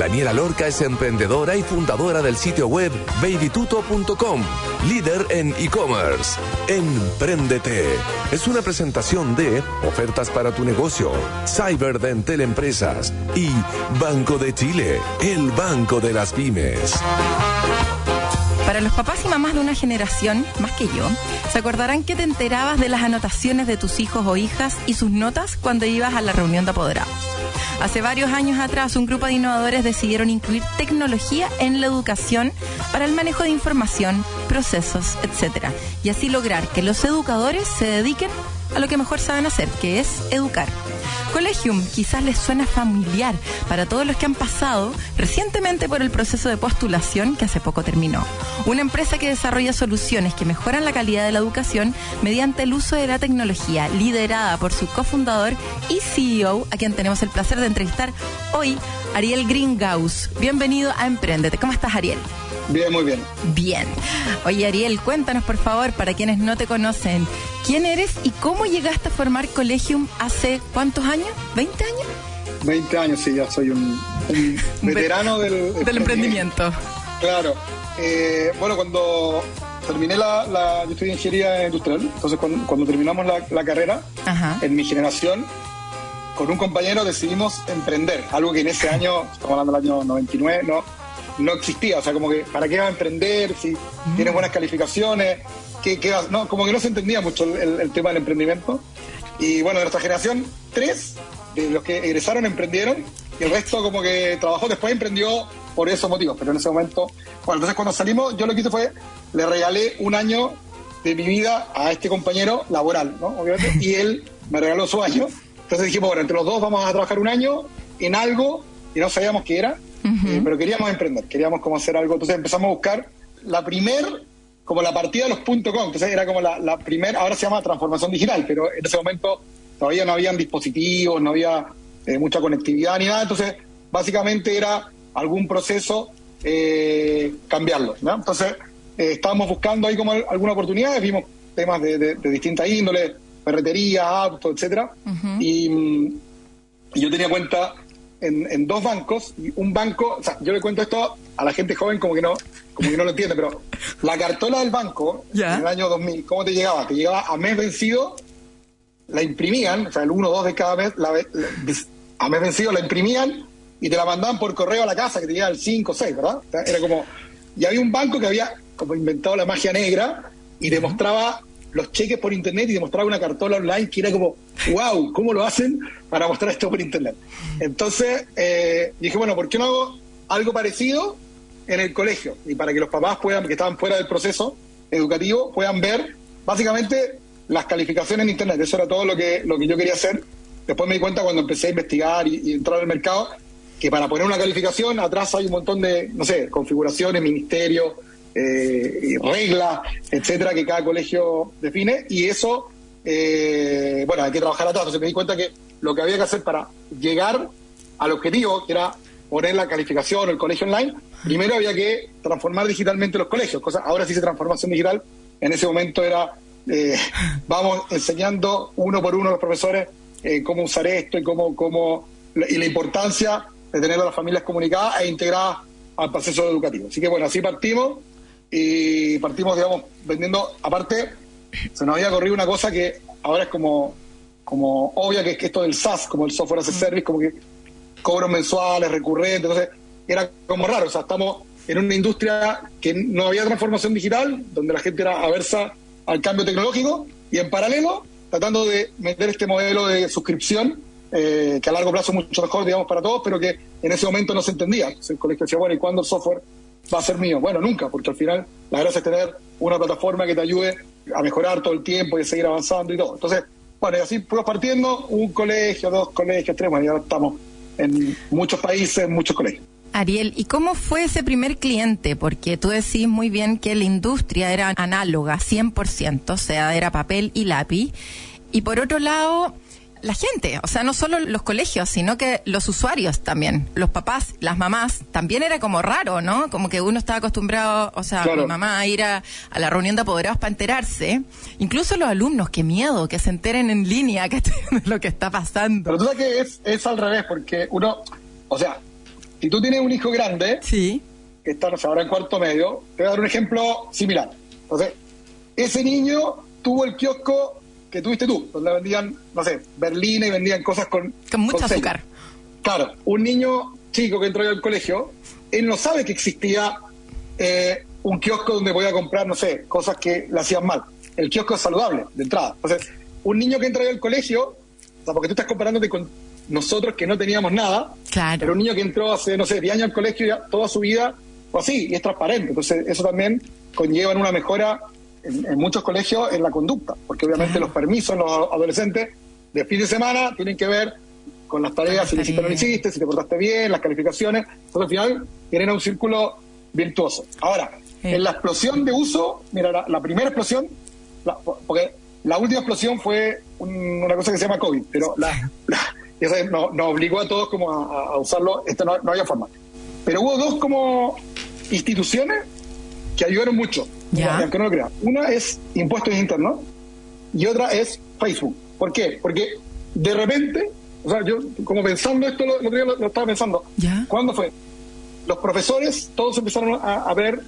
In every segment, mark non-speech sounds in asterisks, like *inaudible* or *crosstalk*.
Daniela Lorca es emprendedora y fundadora del sitio web babytuto.com, líder en e-commerce. Empréndete es una presentación de ofertas para tu negocio, Cyberdentel Empresas y Banco de Chile, el banco de las pymes. Para los papás y mamás de una generación, más que yo, se acordarán que te enterabas de las anotaciones de tus hijos o hijas y sus notas cuando ibas a la reunión de apoderados. Hace varios años atrás, un grupo de innovadores decidieron incluir tecnología en la educación para el manejo de información, procesos, etc. Y así lograr que los educadores se dediquen a lo que mejor saben hacer, que es educar. Collegium quizás les suena familiar para todos los que han pasado recientemente por el proceso de postulación que hace poco terminó. Una empresa que desarrolla soluciones que mejoran la calidad de la educación mediante el uso de la tecnología, liderada por su cofundador y CEO, a quien tenemos el placer de entrevistar hoy, Ariel Gringaus. Bienvenido a Emprendete. ¿Cómo estás, Ariel? Bien, muy bien. Bien. Oye, Ariel, cuéntanos, por favor, para quienes no te conocen, ¿quién eres y cómo llegaste a formar Collegium hace cuántos años? ¿20 años? 20 años, sí, ya soy un, *laughs* veterano del, *laughs* del emprendimiento. Claro. Eh, bueno, cuando terminé la, Yo estudié ingeniería industrial, entonces cuando, terminamos la, carrera, en mi generación, con un compañero decidimos emprender, algo que en ese año, estamos hablando del año 99, no no existía. O sea, como que, ¿para qué va a emprender? Si tienes buenas calificaciones, ¿qué, qué no, como que no se entendía mucho el, tema del emprendimiento. Y bueno, de nuestra generación, tres de los que egresaron emprendieron y el resto como que trabajó, después emprendió por esos motivos, pero en ese momento, bueno, entonces cuando salimos, yo lo que hice fue, le regalé un año de mi vida a este compañero laboral, ¿no? Obviamente, y él me regaló su año. Entonces dijimos, bueno, entre los dos vamos a trabajar un año en algo y no sabíamos qué era. Eh, pero queríamos emprender, queríamos como hacer algo. Entonces empezamos a buscar la primer, como la partida de los .com. Entonces era como la, la primera, ahora se llama transformación digital, pero en ese momento todavía no habían dispositivos, no había eh, mucha conectividad ni nada. Entonces, básicamente era algún proceso eh, cambiarlo. Entonces, eh, estábamos buscando ahí como alguna oportunidad, vimos temas de, de, de distintas índoles, ferretería, autos, etcétera. y, mm, y yo tenía cuenta en, dos bancos y un banco, o sea, yo le cuento esto a la gente joven como que no, como que no lo entiende, pero la cartola del banco en el año 2000, ¿cómo te llegaba? Te llegaba a mes vencido, la imprimían, o sea, el 1 o 2 de cada mes, la, a mes vencido la imprimían y te la mandaban por correo a la casa, que te llegaba el 5 o 6, ¿verdad? Era como, y había un banco que había como inventado la magia negra y demostraba los cheques por internet y demostraba una cartola online que era como, wow, ¿cómo lo hacen para mostrar esto por internet? Entonces eh, dije, bueno, ¿por qué no hago algo parecido en el colegio? Y para que los papás puedan, que estaban fuera del proceso educativo, puedan ver básicamente las calificaciones en internet. Eso era todo lo que, lo que yo quería hacer. Después me di cuenta cuando empecé a investigar y, y entrar al mercado que para poner una calificación atrás hay un montón de, no sé, configuraciones, ministerios, eh, reglas, etcétera, que cada colegio define, y eso, eh, bueno, hay que trabajar atrás. Entonces me di cuenta que lo que había que hacer para llegar al objetivo, que era poner la calificación o el colegio online, primero había que transformar digitalmente los colegios. Cosa, ahora sí se transformación digital, en ese momento era, eh, vamos enseñando uno por uno a los profesores eh, cómo usar esto y cómo, cómo, y la importancia de tener a las familias comunicadas e integradas al proceso educativo. Así que bueno, así partimos y partimos, digamos, vendiendo, aparte, se nos había corrido una cosa que ahora es como, como obvia, que es que esto del SaaS, como el software as a service, como que cobros mensuales, recurrentes, entonces era como raro, o sea, estamos en una industria que no había transformación digital, donde la gente era aversa al cambio tecnológico, y en paralelo, tratando de meter este modelo de suscripción, eh, que a largo plazo es mucho mejor, digamos, para todos, pero que en ese momento no se entendía. Entonces el colegio decía, bueno, ¿y cuándo el software va a ser mío. Bueno, nunca, porque al final la gracia es tener una plataforma que te ayude a mejorar todo el tiempo y a seguir avanzando y todo. Entonces, bueno, y así fuimos partiendo, un colegio, dos colegios, tres, bueno, y ahora estamos en muchos países, muchos colegios. Ariel, ¿y cómo fue ese primer cliente? Porque tú decís muy bien que la industria era análoga, 100%, o sea, era papel y lápiz. Y por otro lado, la gente, o sea, no solo los colegios, sino que los usuarios también, los papás, las mamás, también era como raro, ¿no? Como que uno estaba acostumbrado, o sea, mi mamá a ir a, la reunión de apoderados para enterarse, incluso los alumnos, qué miedo, que se enteren en línea que lo que está pasando. Pero tú sabes que es, es al revés, porque uno, o sea, si tú tienes un hijo grande, sí. que está, no sé, ahora en cuarto medio, te voy a dar un ejemplo similar. Entonces, ese niño tuvo el kiosco que tuviste tú, donde vendían, no sé, berlina y vendían cosas con... Con mucho azúcar. Claro, un niño chico que entró al colegio, él no sabe que existía eh, un kiosco donde podía comprar, no sé, cosas que le hacían mal. El kiosco es saludable, de entrada. Entonces, un niño que entra al colegio, o sea, porque tú estás comparándote con nosotros que no teníamos nada, claro. pero un niño que entró hace, no sé, 10 años al colegio, ya toda su vida, o así, y es transparente. Entonces, eso también conlleva una mejora en, muchos colegios en la conducta, porque obviamente los permisos los adolescentes de fin de semana tienen que ver con las tareas, si lo hiciste o no lo hiciste, si te portaste bien, las calificaciones. Entonces al final genera un círculo virtuoso. Ahora, en la explosión de uso, mira, la, primera explosión, porque la última explosión fue una cosa que se llama COVID, pero la, *laughs* nos, obligó a todos como a, usarlo, esto no, no había forma. Pero hubo dos como instituciones que ayudaron mucho. Ya. no lo crea. Una es impuestos internos y otra es Facebook. ¿Por qué? Porque de repente, o sea, yo como pensando esto, lo, lo, estaba pensando. ¿Ya? ¿Cuándo fue? Los profesores, todos empezaron a, ver,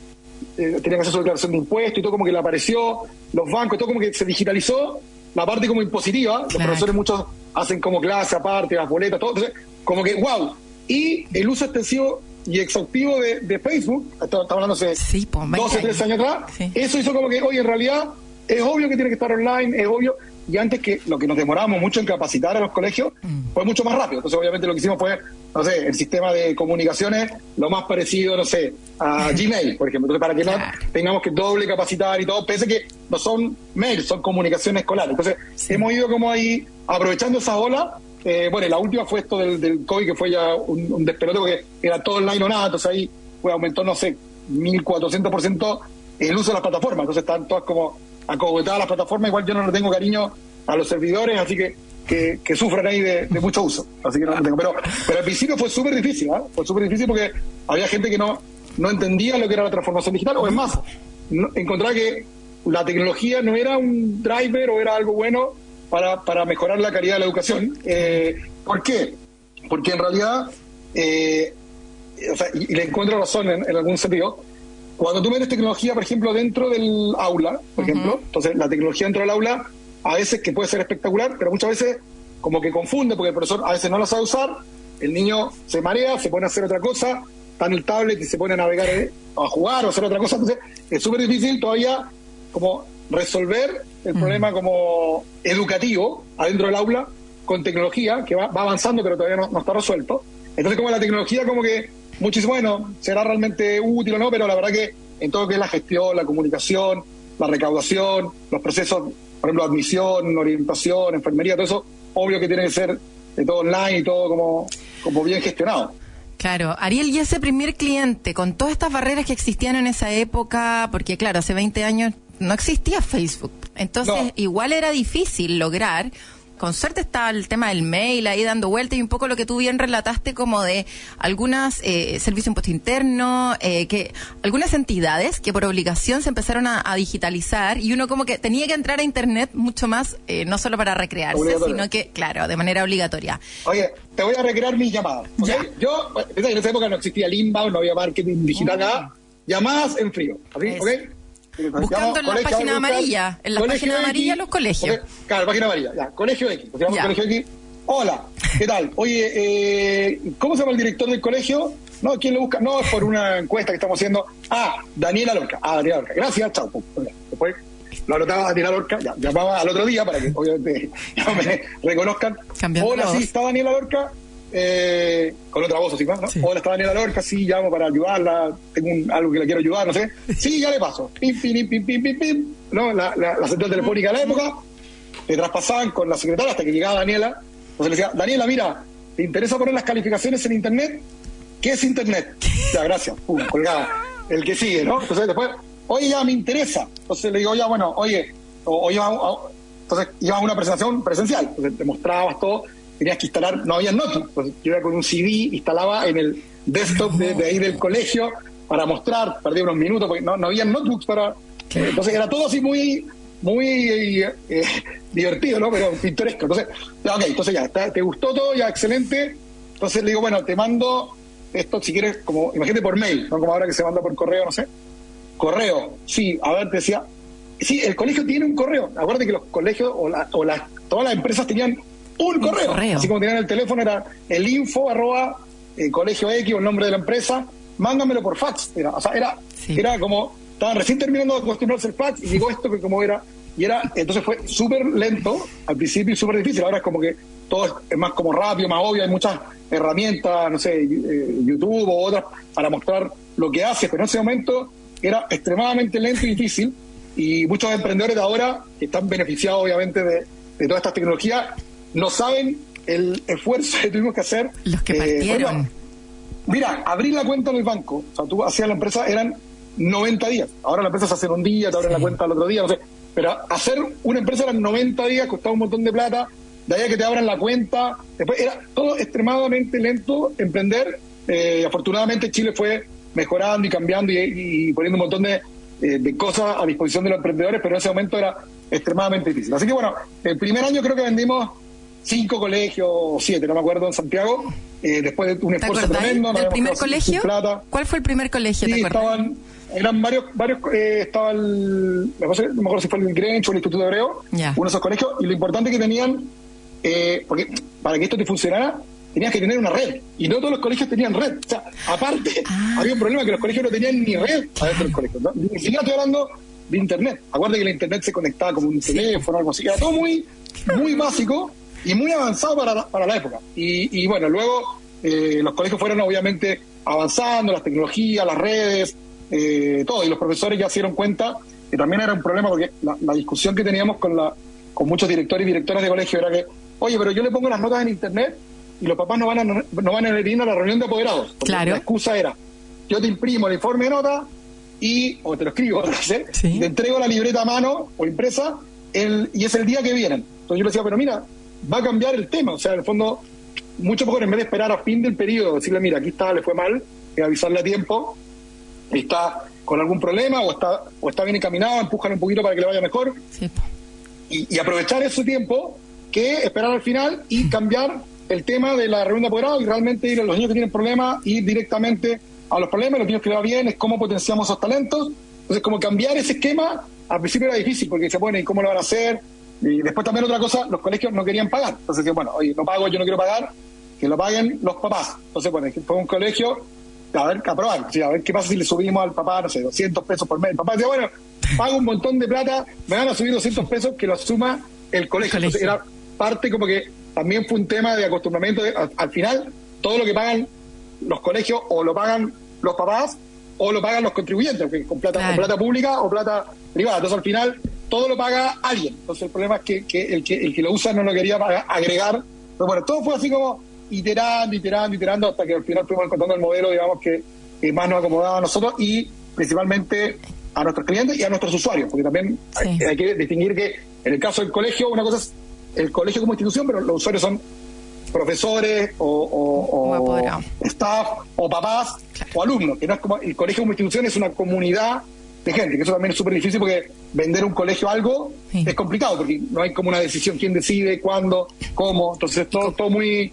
eh, tenían que hacer su declaración de impuestos y todo como que le apareció, los bancos, todo como que se digitalizó la parte como impositiva. Los profesores muchos hacen como clase aparte, las boletas, todo. Entonces, como que, wow. Y el uso extensivo y exhaustivo de, Facebook, estamos hablando hace sí, 12, 13 años atrás, eso hizo como que, oye, en realidad es obvio que tiene que estar online, es obvio, y antes que lo que nos demorábamos mucho en capacitar a los colegios mm. fue mucho más rápido. Entonces, obviamente, lo que hicimos fue, no sé, el sistema de comunicaciones lo más parecido, no sé, a *laughs* Gmail, por ejemplo. Entonces, para que no tengamos que doble capacitar y todo, pese que no son mails, son comunicaciones escolares. Entonces, hemos ido como ahí aprovechando esa ola eh, bueno, la última fue esto del, del COVID, que fue ya un, un despelote, porque era todo online o nada, entonces ahí pues, aumentó, no sé, 1.400% el uso de las plataformas, entonces están todas como acogetadas las plataformas, igual yo no le tengo cariño a los servidores, así que que, que sufren ahí de, mucho uso, así que no lo tengo. Pero, pero al principio fue súper difícil, ¿eh? fue súper difícil porque había gente que no, no entendía lo que era la transformación digital, o es más, encontraba que la tecnología no era un driver o era algo bueno para, para mejorar la calidad de la educación. Eh, ¿Por qué? Porque en realidad, eh, o sea, y, le encuentro razón en, algún sentido, cuando tú metes tecnología, por ejemplo, dentro del aula, por ejemplo, entonces la tecnología dentro del aula a veces que puede ser espectacular, pero muchas veces como que confunde, porque el profesor a veces no la sabe usar, el niño se marea, se pone a hacer otra cosa, está en el tablet y se pone a navegar, eh, a jugar o hacer otra cosa, entonces es súper difícil todavía como resolver el problema como educativo adentro del aula con tecnología que va, avanzando pero todavía no, está resuelto. Entonces como la tecnología como que muchísimo, bueno, será realmente útil o no, pero la verdad que en todo lo que es la gestión, la comunicación, la recaudación, los procesos, por ejemplo, admisión, orientación, enfermería, todo eso, obvio que tiene que ser de todo online y todo como, como bien gestionado. Claro, Ariel, y ese primer cliente, con todas estas barreras que existían en esa época, porque claro, hace 20 años no existía Facebook. Entonces, igual era difícil lograr con suerte estaba el tema del mail ahí dando vuelta y un poco lo que tú bien relataste como de algunas eh, servicios de impuesto interno, eh, que algunas entidades que por obligación se empezaron a, digitalizar y uno como que tenía que entrar a internet mucho más, eh, no solo para recrearse, sino que, claro, de manera obligatoria. Oye, te voy a recrear mis llamadas. Yo, en esa época no existía el inbound, no había marketing digital, nada. Llamadas en frío. ¿okay? Buscando en la página amarilla, en la página amarilla los colegios. Claro, página amarilla, ya, colegio X, colegio X. Hola, ¿qué tal? Oye, eh, ¿cómo se llama el director del colegio? No, ¿quién lo busca? No, es por una encuesta que estamos haciendo. Ah, Daniela Lorca. Ah, Daniela Lorca. Gracias, chao. Después lo anotaba Daniela Lorca, ya, llamaba al otro día para que obviamente *laughs* ya me reconozcan. Hola, sí, está Daniela Lorca eh, con otra voz así, ¿no? Hola, está Daniela Lorca, sí, llamo para ayudarla, tengo algo que le quiero ayudar, no sé. *laughs* Sí, ya le paso. Pim, pim, pim, pim, pim, pim, ¿no? La, la, central telefónica de la época, le traspasaban con la secretaria hasta que llegaba Daniela. Entonces le decía, Daniela, mira, ¿te interesa poner las calificaciones en Internet? ¿Qué es Internet? Ya, gracias. Pum, colgada. El que sigue, ¿no? Entonces después, oye, ya me interesa. Entonces le digo, ya, bueno, oye, oye, entonces ibas a una presentación presencial, entonces te mostrabas todo, tenías que instalar, no había notebook, entonces yo iba con un CD, instalaba en el desktop de, ahí del colegio para mostrar, perdí unos minutos porque no, no había notebooks para... Entonces era todo así muy muy eh, divertido, ¿no? Pero pintoresco. Entonces, ok, entonces ya, te gustó todo, ya excelente. Entonces le digo, bueno, te mando esto si quieres, como, imagínate por mail, no como ahora que se manda por correo, no sé. Correo, sí, a ver, te decía, sí, el colegio tiene un correo. Acuérdate que los colegios o, la, o la, todas las empresas tenían un, correo. Así como tenían el teléfono, era el info arroba el eh, colegio X o el nombre de la empresa, mándamelo por fax. Era, o sea, era, era como estaban recién terminando de acostumbrarse al fax y llegó esto que como era, y era, entonces fue súper lento al principio y súper difícil, ahora es como que todo es más como rápido, más obvio, hay muchas herramientas, no sé, eh, YouTube o otras para mostrar lo que hace, pero en ese momento era extremadamente lento y difícil y muchos emprendedores de ahora que están beneficiados obviamente de, de todas estas tecnologías no saben el esfuerzo que tuvimos que hacer. Los que eh, partieron. mira, abrir la cuenta en el banco, o sea, tú hacías la empresa, eran 90 días. Ahora la empresa se hace en un día, te abren la cuenta el otro día, no sé. Pero hacer una empresa eran 90 días, costaba un montón de plata, de ahí a que te abran la cuenta. Después era todo extremadamente lento emprender. Eh, afortunadamente Chile fue mejorando y cambiando y, poniendo un montón de, eh, de, cosas a disposición de los emprendedores, pero en ese momento era extremadamente difícil. Así que bueno, el primer año creo que vendimos cinco colegios, o siete, no me acuerdo, en Santiago, eh, después de un esfuerzo tremendo. ¿El primer colegio? ¿Cuál fue el primer colegio? Sí, estaban, eran varios, varios eh, estaba el, no me acuerdo si fue el Grange o el Instituto Hebreo, uno de esos colegios, y lo importante que tenían, eh, porque para que esto te funcionara, tenías que tener una red, y no todos los colegios tenían red. O sea, aparte, ah. había un problema que los colegios no tenían ni red adentro del colegio. ¿no? Ni siquiera estoy hablando de internet. Acuérdate que la internet se conectaba como un teléfono o algo así. Era todo muy, muy básico y muy avanzado para la, para la época. Y, y bueno, luego eh, los colegios fueron obviamente avanzando, las tecnologías, las redes, eh, todo. Y los profesores ya se dieron cuenta que también era un problema porque la, discusión que teníamos con, la, con muchos directores y directoras de colegio era que, oye, pero yo le pongo las notas en internet y los papás no van a, no van a ir a la reunión de apoderados. Claro. La excusa era, yo te imprimo el informe de nota y, o te lo escribo, *laughs* no sé, te entrego la libreta a mano o impresa el, y es el día que vienen. Entonces yo le decía, pero mira, va a cambiar el tema. O sea, en el fondo, mucho mejor en vez de esperar a fin del periodo, decirle, mira, aquí está, le fue mal, y avisarle a tiempo, está con algún problema o está o está bien encaminado, empujan un poquito para que le vaya mejor. Y, aprovechar ese tiempo que esperar al final y cambiar el tema de la reunión de apoderado y realmente ir a los niños que tienen problemas, ir directamente a los problemas, los niños que le va bien, es cómo potenciamos esos talentos. Entonces, como cambiar ese esquema, al principio era difícil porque se pone, ¿y cómo lo van a hacer? Y después también otra cosa, los colegios no querían pagar. Entonces, bueno, oye, no pago, yo no quiero pagar, que lo paguen los papás. Entonces, bueno, fue un colegio a ver, a probar, a ver qué pasa si le subimos al papá, no sé, 200 pesos por mes. El papá decía, bueno, pago un montón de plata, me van a subir 200 pesos que lo suma el colegio. Entonces era parte como que también fue un tema de acostumbramiento. al, final, todo lo que pagan los colegios o lo pagan los papás o lo pagan los contribuyentes, con plata, plata pública o plata privada. Entonces al final todo lo paga alguien. Entonces el problema es que, que, el, que el que lo usa no lo quería agregar. Pero bueno, todo fue así como iterando, iterando, iterando, hasta que al final fuimos encontrando el modelo, digamos, que, más nos acomodaba a nosotros y principalmente a nuestros clientes y a nuestros usuarios, porque también hay, que distinguir que en el caso del colegio, una cosa es el colegio como institución, pero los usuarios son profesores o, staff o papás o alumnos, que no es como el colegio como institución es una comunidad de gente, que eso también es súper difícil porque vender un colegio algo es complicado, porque no hay como una decisión quién decide, cuándo, cómo, entonces todo, todo muy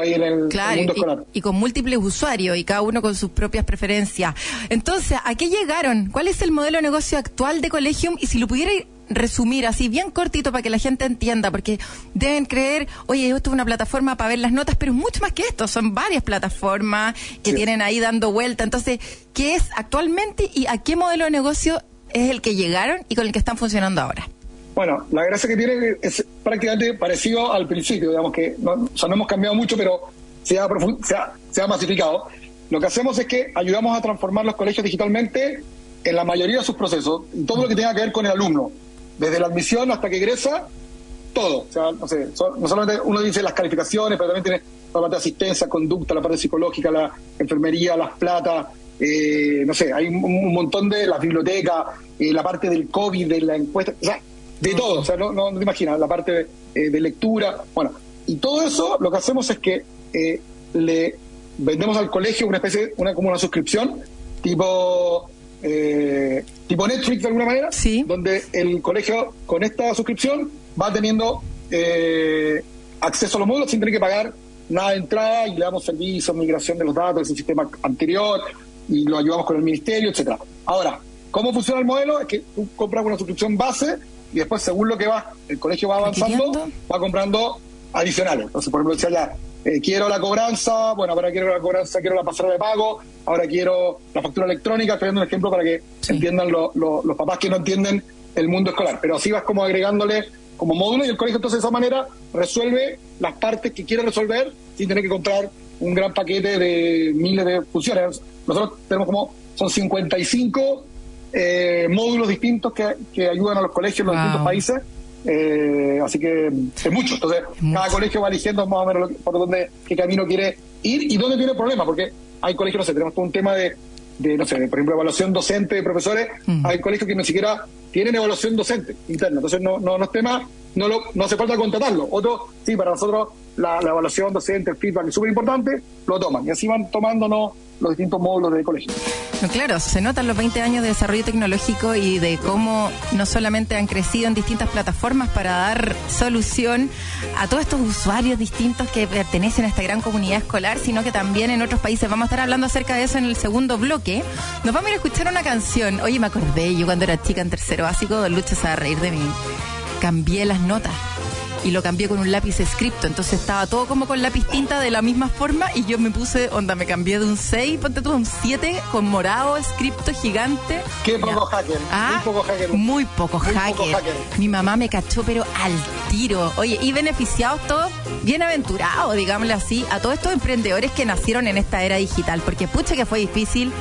ahí en el, mundo escolar. Y, con múltiples usuarios y cada uno con sus propias preferencias. Entonces, ¿a qué llegaron? ¿Cuál es el modelo de negocio actual de Collegium? Y si lo pudiera resumir así bien cortito para que la gente entienda, porque deben creer, oye, esto es una plataforma para ver las notas, pero es mucho más que esto, son varias plataformas que tienen ahí dando vuelta. Entonces, ¿qué es actualmente y a qué modelo de negocio es el que llegaron y con el que están funcionando ahora? Bueno, la gracia que tiene es prácticamente parecido al principio, digamos que no, o sea, no hemos cambiado mucho, pero se ha, se, ha, masificado. Lo que hacemos es que ayudamos a transformar los colegios digitalmente en la mayoría de sus procesos, todo lo que tenga que ver con el alumno, desde la admisión hasta que egresa, todo. O sea, no sé, no solamente uno dice las calificaciones, pero también tiene la parte de asistencia, conducta, la parte psicológica, la enfermería, las plata, eh, no sé, hay un, montón de las bibliotecas, eh, la parte del COVID, de la encuesta, o sea, de todo, o sea, no, no, te imaginas, la parte de, de, lectura, bueno, y todo eso lo que hacemos es que le vendemos al colegio una especie, una como una suscripción, tipo eh, tipo Netflix de alguna manera, donde el colegio con esta suscripción va teniendo eh, acceso a los módulos sin tener que pagar nada de entrada y le damos servicio, migración de los datos del sistema anterior y lo ayudamos con el ministerio, etcétera. Ahora, ¿cómo funciona el modelo? Es que tú compras una suscripción base y después según lo que va, el colegio va avanzando, va comprando adicionales. Entonces, por ejemplo, decía ya, eh, quiero la cobranza, bueno, ahora quiero la cobranza, quiero la pasarela de pago, ahora quiero la factura electrónica, estoy dando un ejemplo para que entiendan los papás que no entienden el mundo escolar, pero así vas como agregándole como módulo y el colegio entonces de esa manera resuelve las partes que quiere resolver sin tener que comprar un gran paquete de miles de funciones. Nosotros tenemos como, son 55 eh, módulos distintos que, que ayudan a los colegios en los distintos países eh, así que es mucho. Entonces, cada colegio va eligiendo más o menos por dónde, qué camino quiere ir y dónde tiene problemas, porque hay colegios, no sé, tenemos todo un tema de, no sé, por ejemplo, evaluación docente de profesores. Mm. Hay colegios que ni siquiera tienen evaluación docente interna. Entonces, no, no, no es tema, no, lo, no hace falta contratarlo. Otros, sí, para nosotros la, evaluación docente, el feedback es súper importante, lo toman. Y así van tomándonos los distintos módulos del colegio. claro, se notan los 20 años de desarrollo tecnológico y de cómo no solamente han crecido en distintas plataformas para dar solución a todos estos usuarios distintos que pertenecen a esta gran comunidad escolar, sino que también en otros países. Vamos a estar hablando acerca de eso en el segundo bloque. Nos vamos a ir a escuchar una canción. Oye, me acordé, yo cuando era chica en tercero básico, luchas a reír de mí. Cambié las notas y lo cambié con un lápiz escrito. Entonces estaba todo como con lápiz tinta de la misma forma y yo me puse, onda, me cambié de un 6, ponte tú un 7 con morado, escrito gigante. Qué poco hacker. Ah, muy poco hacker. Muy poco hacker. Mi mamá me cachó, pero al tiro. Oye, y beneficiados todos, bienaventurados, digámosle así, a todos estos emprendedores que nacieron en esta era digital, porque pucha que fue difícil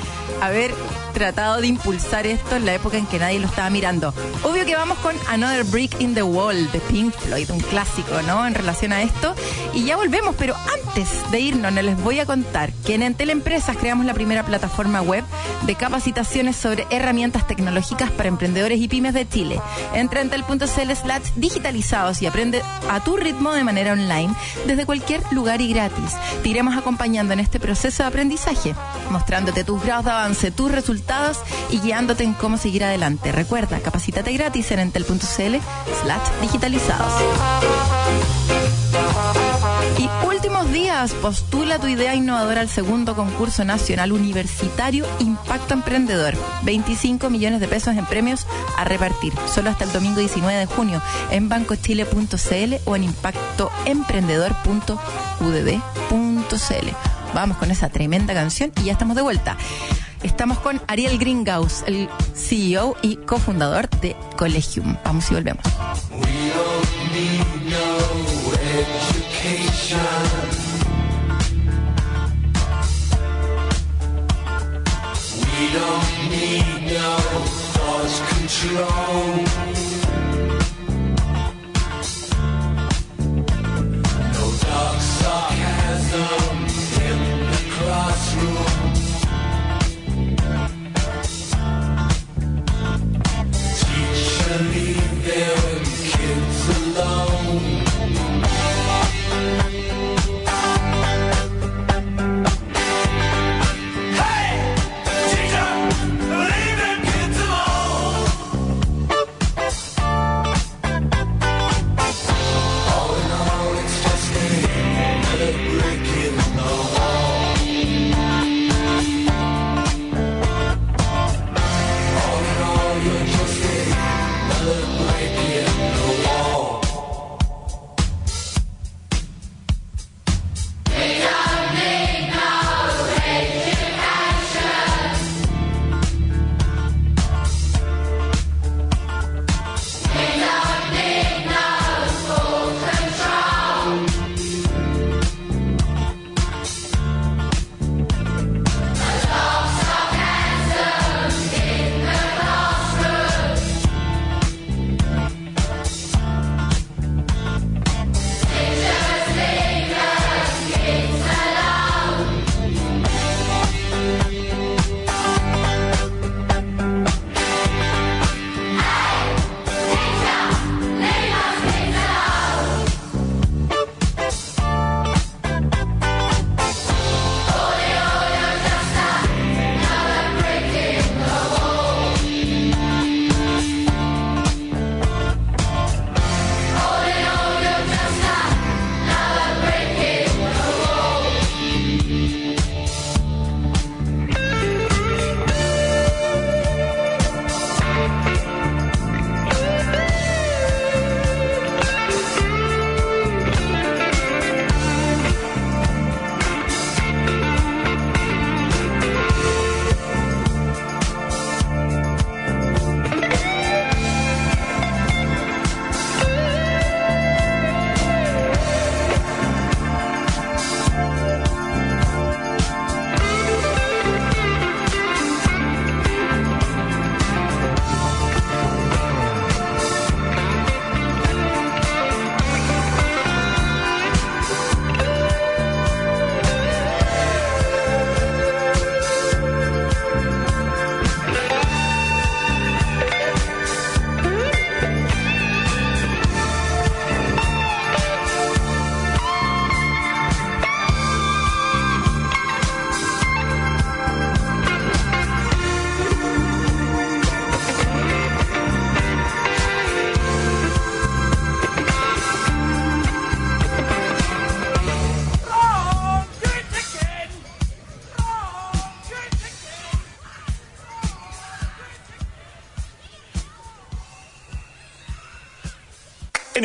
haber tratado de impulsar esto en la época en que nadie lo estaba mirando. Obvio que vamos con Another Brick in the Wall de Pink Floyd, un clásico, ¿no? En relación a esto. Y ya volvemos, pero antes de irnos, les voy a contar que en Entel Empresas creamos la primera plataforma web de capacitaciones sobre herramientas tecnológicas para emprendedores y pymes de Chile. Entra en entel.cl slash digitalizados y aprende a tu ritmo de manera online desde cualquier lugar y gratis. Te iremos acompañando en este proceso de aprendizaje, mostrándote tus grados de avance, tus resultados y guiándote en cómo seguir adelante. Recuerda, capacítate gratis en entel.cl slash digitalizados. Y últimos días, postula tu idea innovadora al segundo concurso nacional universitario Impacto Emprendedor. 25 millones de pesos en premios a repartir, solo hasta el domingo 19 de junio en bancochile.cl o en impactoemprendedor.udb.cl. Vamos con esa tremenda canción y ya estamos de vuelta. Estamos con Ariel Gringaus, el CEO y cofundador de Collegium. Vamos y volvemos. We don't need no control. No dark sarcasm in the classroom.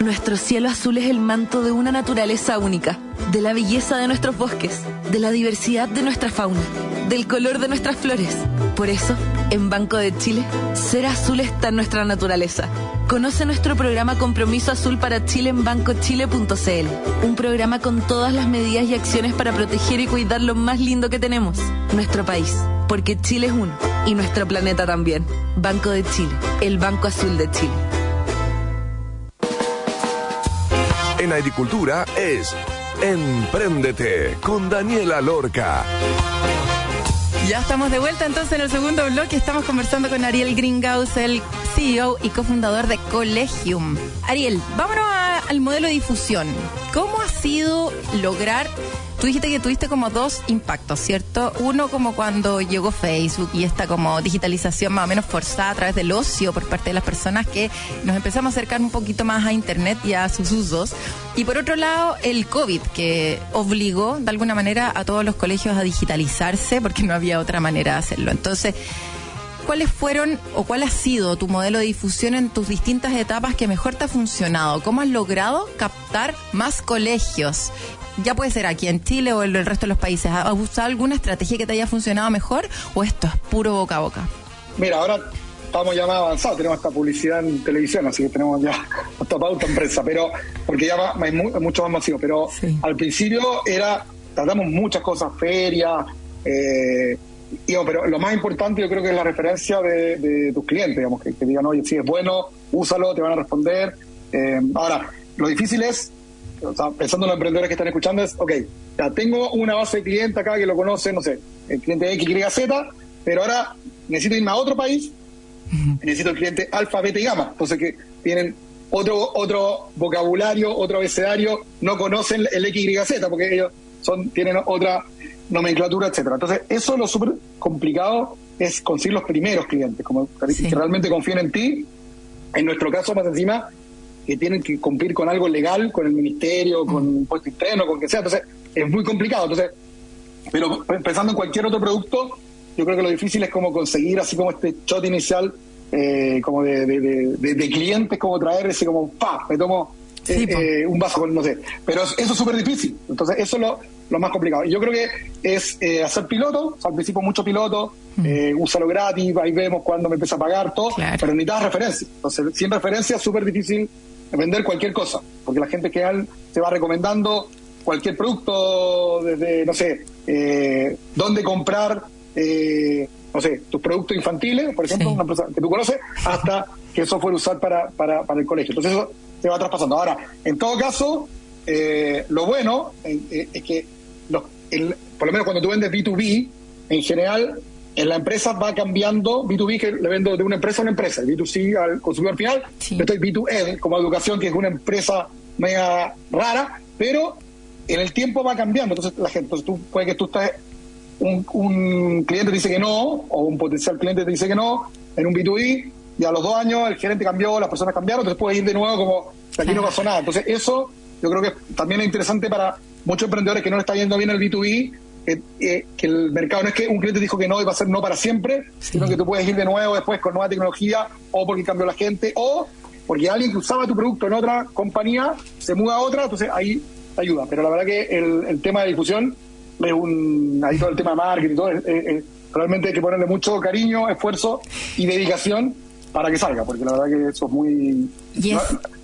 Nuestro cielo azul es el manto de una naturaleza única, de la belleza de nuestros bosques, de la diversidad de nuestra fauna, del color de nuestras flores. Por eso, en Banco de Chile, ser azul está en nuestra naturaleza. Conoce nuestro programa Compromiso Azul para Chile en bancochile.cl, un programa con todas las medidas y acciones para proteger y cuidar lo más lindo que tenemos, nuestro país, porque Chile es uno y nuestro planeta también. Banco de Chile, el Banco Azul de Chile. En agricultura es Empréndete con Daniela Lorca. Ya estamos de vuelta entonces en el segundo bloque. Estamos conversando con Ariel Gringaus, el CEO y cofundador de Collegium. Ariel, vámonos al modelo de difusión. ¿Cómo ha sido lograr Tú dijiste que tuviste como dos impactos, ¿cierto? Uno como cuando llegó Facebook y esta como digitalización más o menos forzada a través del ocio por parte de las personas que nos empezamos a acercar un poquito más a Internet y a sus usos. Y por otro lado, el COVID, que obligó de alguna manera a todos los colegios a digitalizarse porque no había otra manera de hacerlo. Entonces, ¿cuáles fueron o cuál ha sido tu modelo de difusión en tus distintas etapas que mejor te ha funcionado? ¿Cómo has logrado captar más colegios? ya puede ser aquí en Chile o en el resto de los países, ¿has usado alguna estrategia que te haya funcionado mejor o esto es puro boca a boca? Mira, ahora estamos ya más avanzados, tenemos esta publicidad en televisión, así que tenemos ya *laughs* esta pauta empresa, pero porque ya es, mucho más masivo, pero al principio era, tratamos muchas cosas, ferias, eh, pero lo más importante yo creo que es la referencia de, tus clientes, digamos, que, digan, oye, si es bueno, úsalo, te van a responder. Eh, ahora, lo difícil es pensando en los emprendedores que están escuchando, es, ok, ya tengo una base de clientes acá que lo conocen, no sé, el cliente X, Y, Z, pero ahora necesito irme a otro país, necesito el cliente alfa, beta y gamma. Entonces que tienen otro, otro vocabulario, otro abecedario, no conocen el X, Y, Z, porque ellos son, tienen otra nomenclatura, etcétera. Entonces, eso lo súper complicado es conseguir los primeros clientes, como que realmente confíen en ti. En nuestro caso, más encima, que tienen que cumplir con algo legal, con el ministerio, con un puesto interno, con que sea. Entonces, es muy complicado. Entonces, pero pensando en cualquier otro producto, yo creo que lo difícil es como conseguir así como este shot inicial eh, como de, de, clientes, como traer ese como, pa, me tomo eh, eh, un vaso con, no sé. Pero eso es súper difícil. Entonces, eso es lo, lo más complicado. Y yo creo que es hacer piloto, al principio mucho piloto, mm. úsalo gratis, ahí vemos cuándo me empieza a pagar todo, pero necesitas referencia. Entonces, sin referencia es súper difícil vender cualquier cosa, porque la gente que se va recomendando cualquier producto, desde, no sé, eh, dónde comprar, eh, no sé, tus productos infantiles, por ejemplo, una empresa que tú conoces, hasta qué software usar para, para, para el colegio. Entonces eso se va traspasando. Ahora, en todo caso, eh, lo bueno eh, es que, por lo menos cuando tú vendes B2B, en general en la empresa va cambiando B2B, que le vendo de una empresa a una empresa, B2C al consumidor final, estoy B2Ed como educación, que es una empresa mega rara, pero en el tiempo va cambiando. Entonces, la gente, entonces tú puede que tú estés, un, un cliente dice que no, o un potencial cliente te dice que no, en un B2B, y a los dos años el gerente cambió, las personas cambiaron, entonces puedes ir de nuevo como aquí no pasó nada. Entonces, eso yo creo que también es interesante para muchos emprendedores que no le está yendo bien el B2B eh, que el mercado no es que un cliente dijo que no y va a ser no para siempre, sino que tú puedes ir de nuevo después con nueva tecnología o porque cambió la gente o porque alguien que usaba tu producto en otra compañía se muda a otra, entonces ahí ayuda. Pero la verdad que el, tema de difusión es un, ahí todo el tema de marketing y todo, realmente hay que ponerle mucho cariño, esfuerzo y dedicación para que salga, porque la verdad que eso es muy...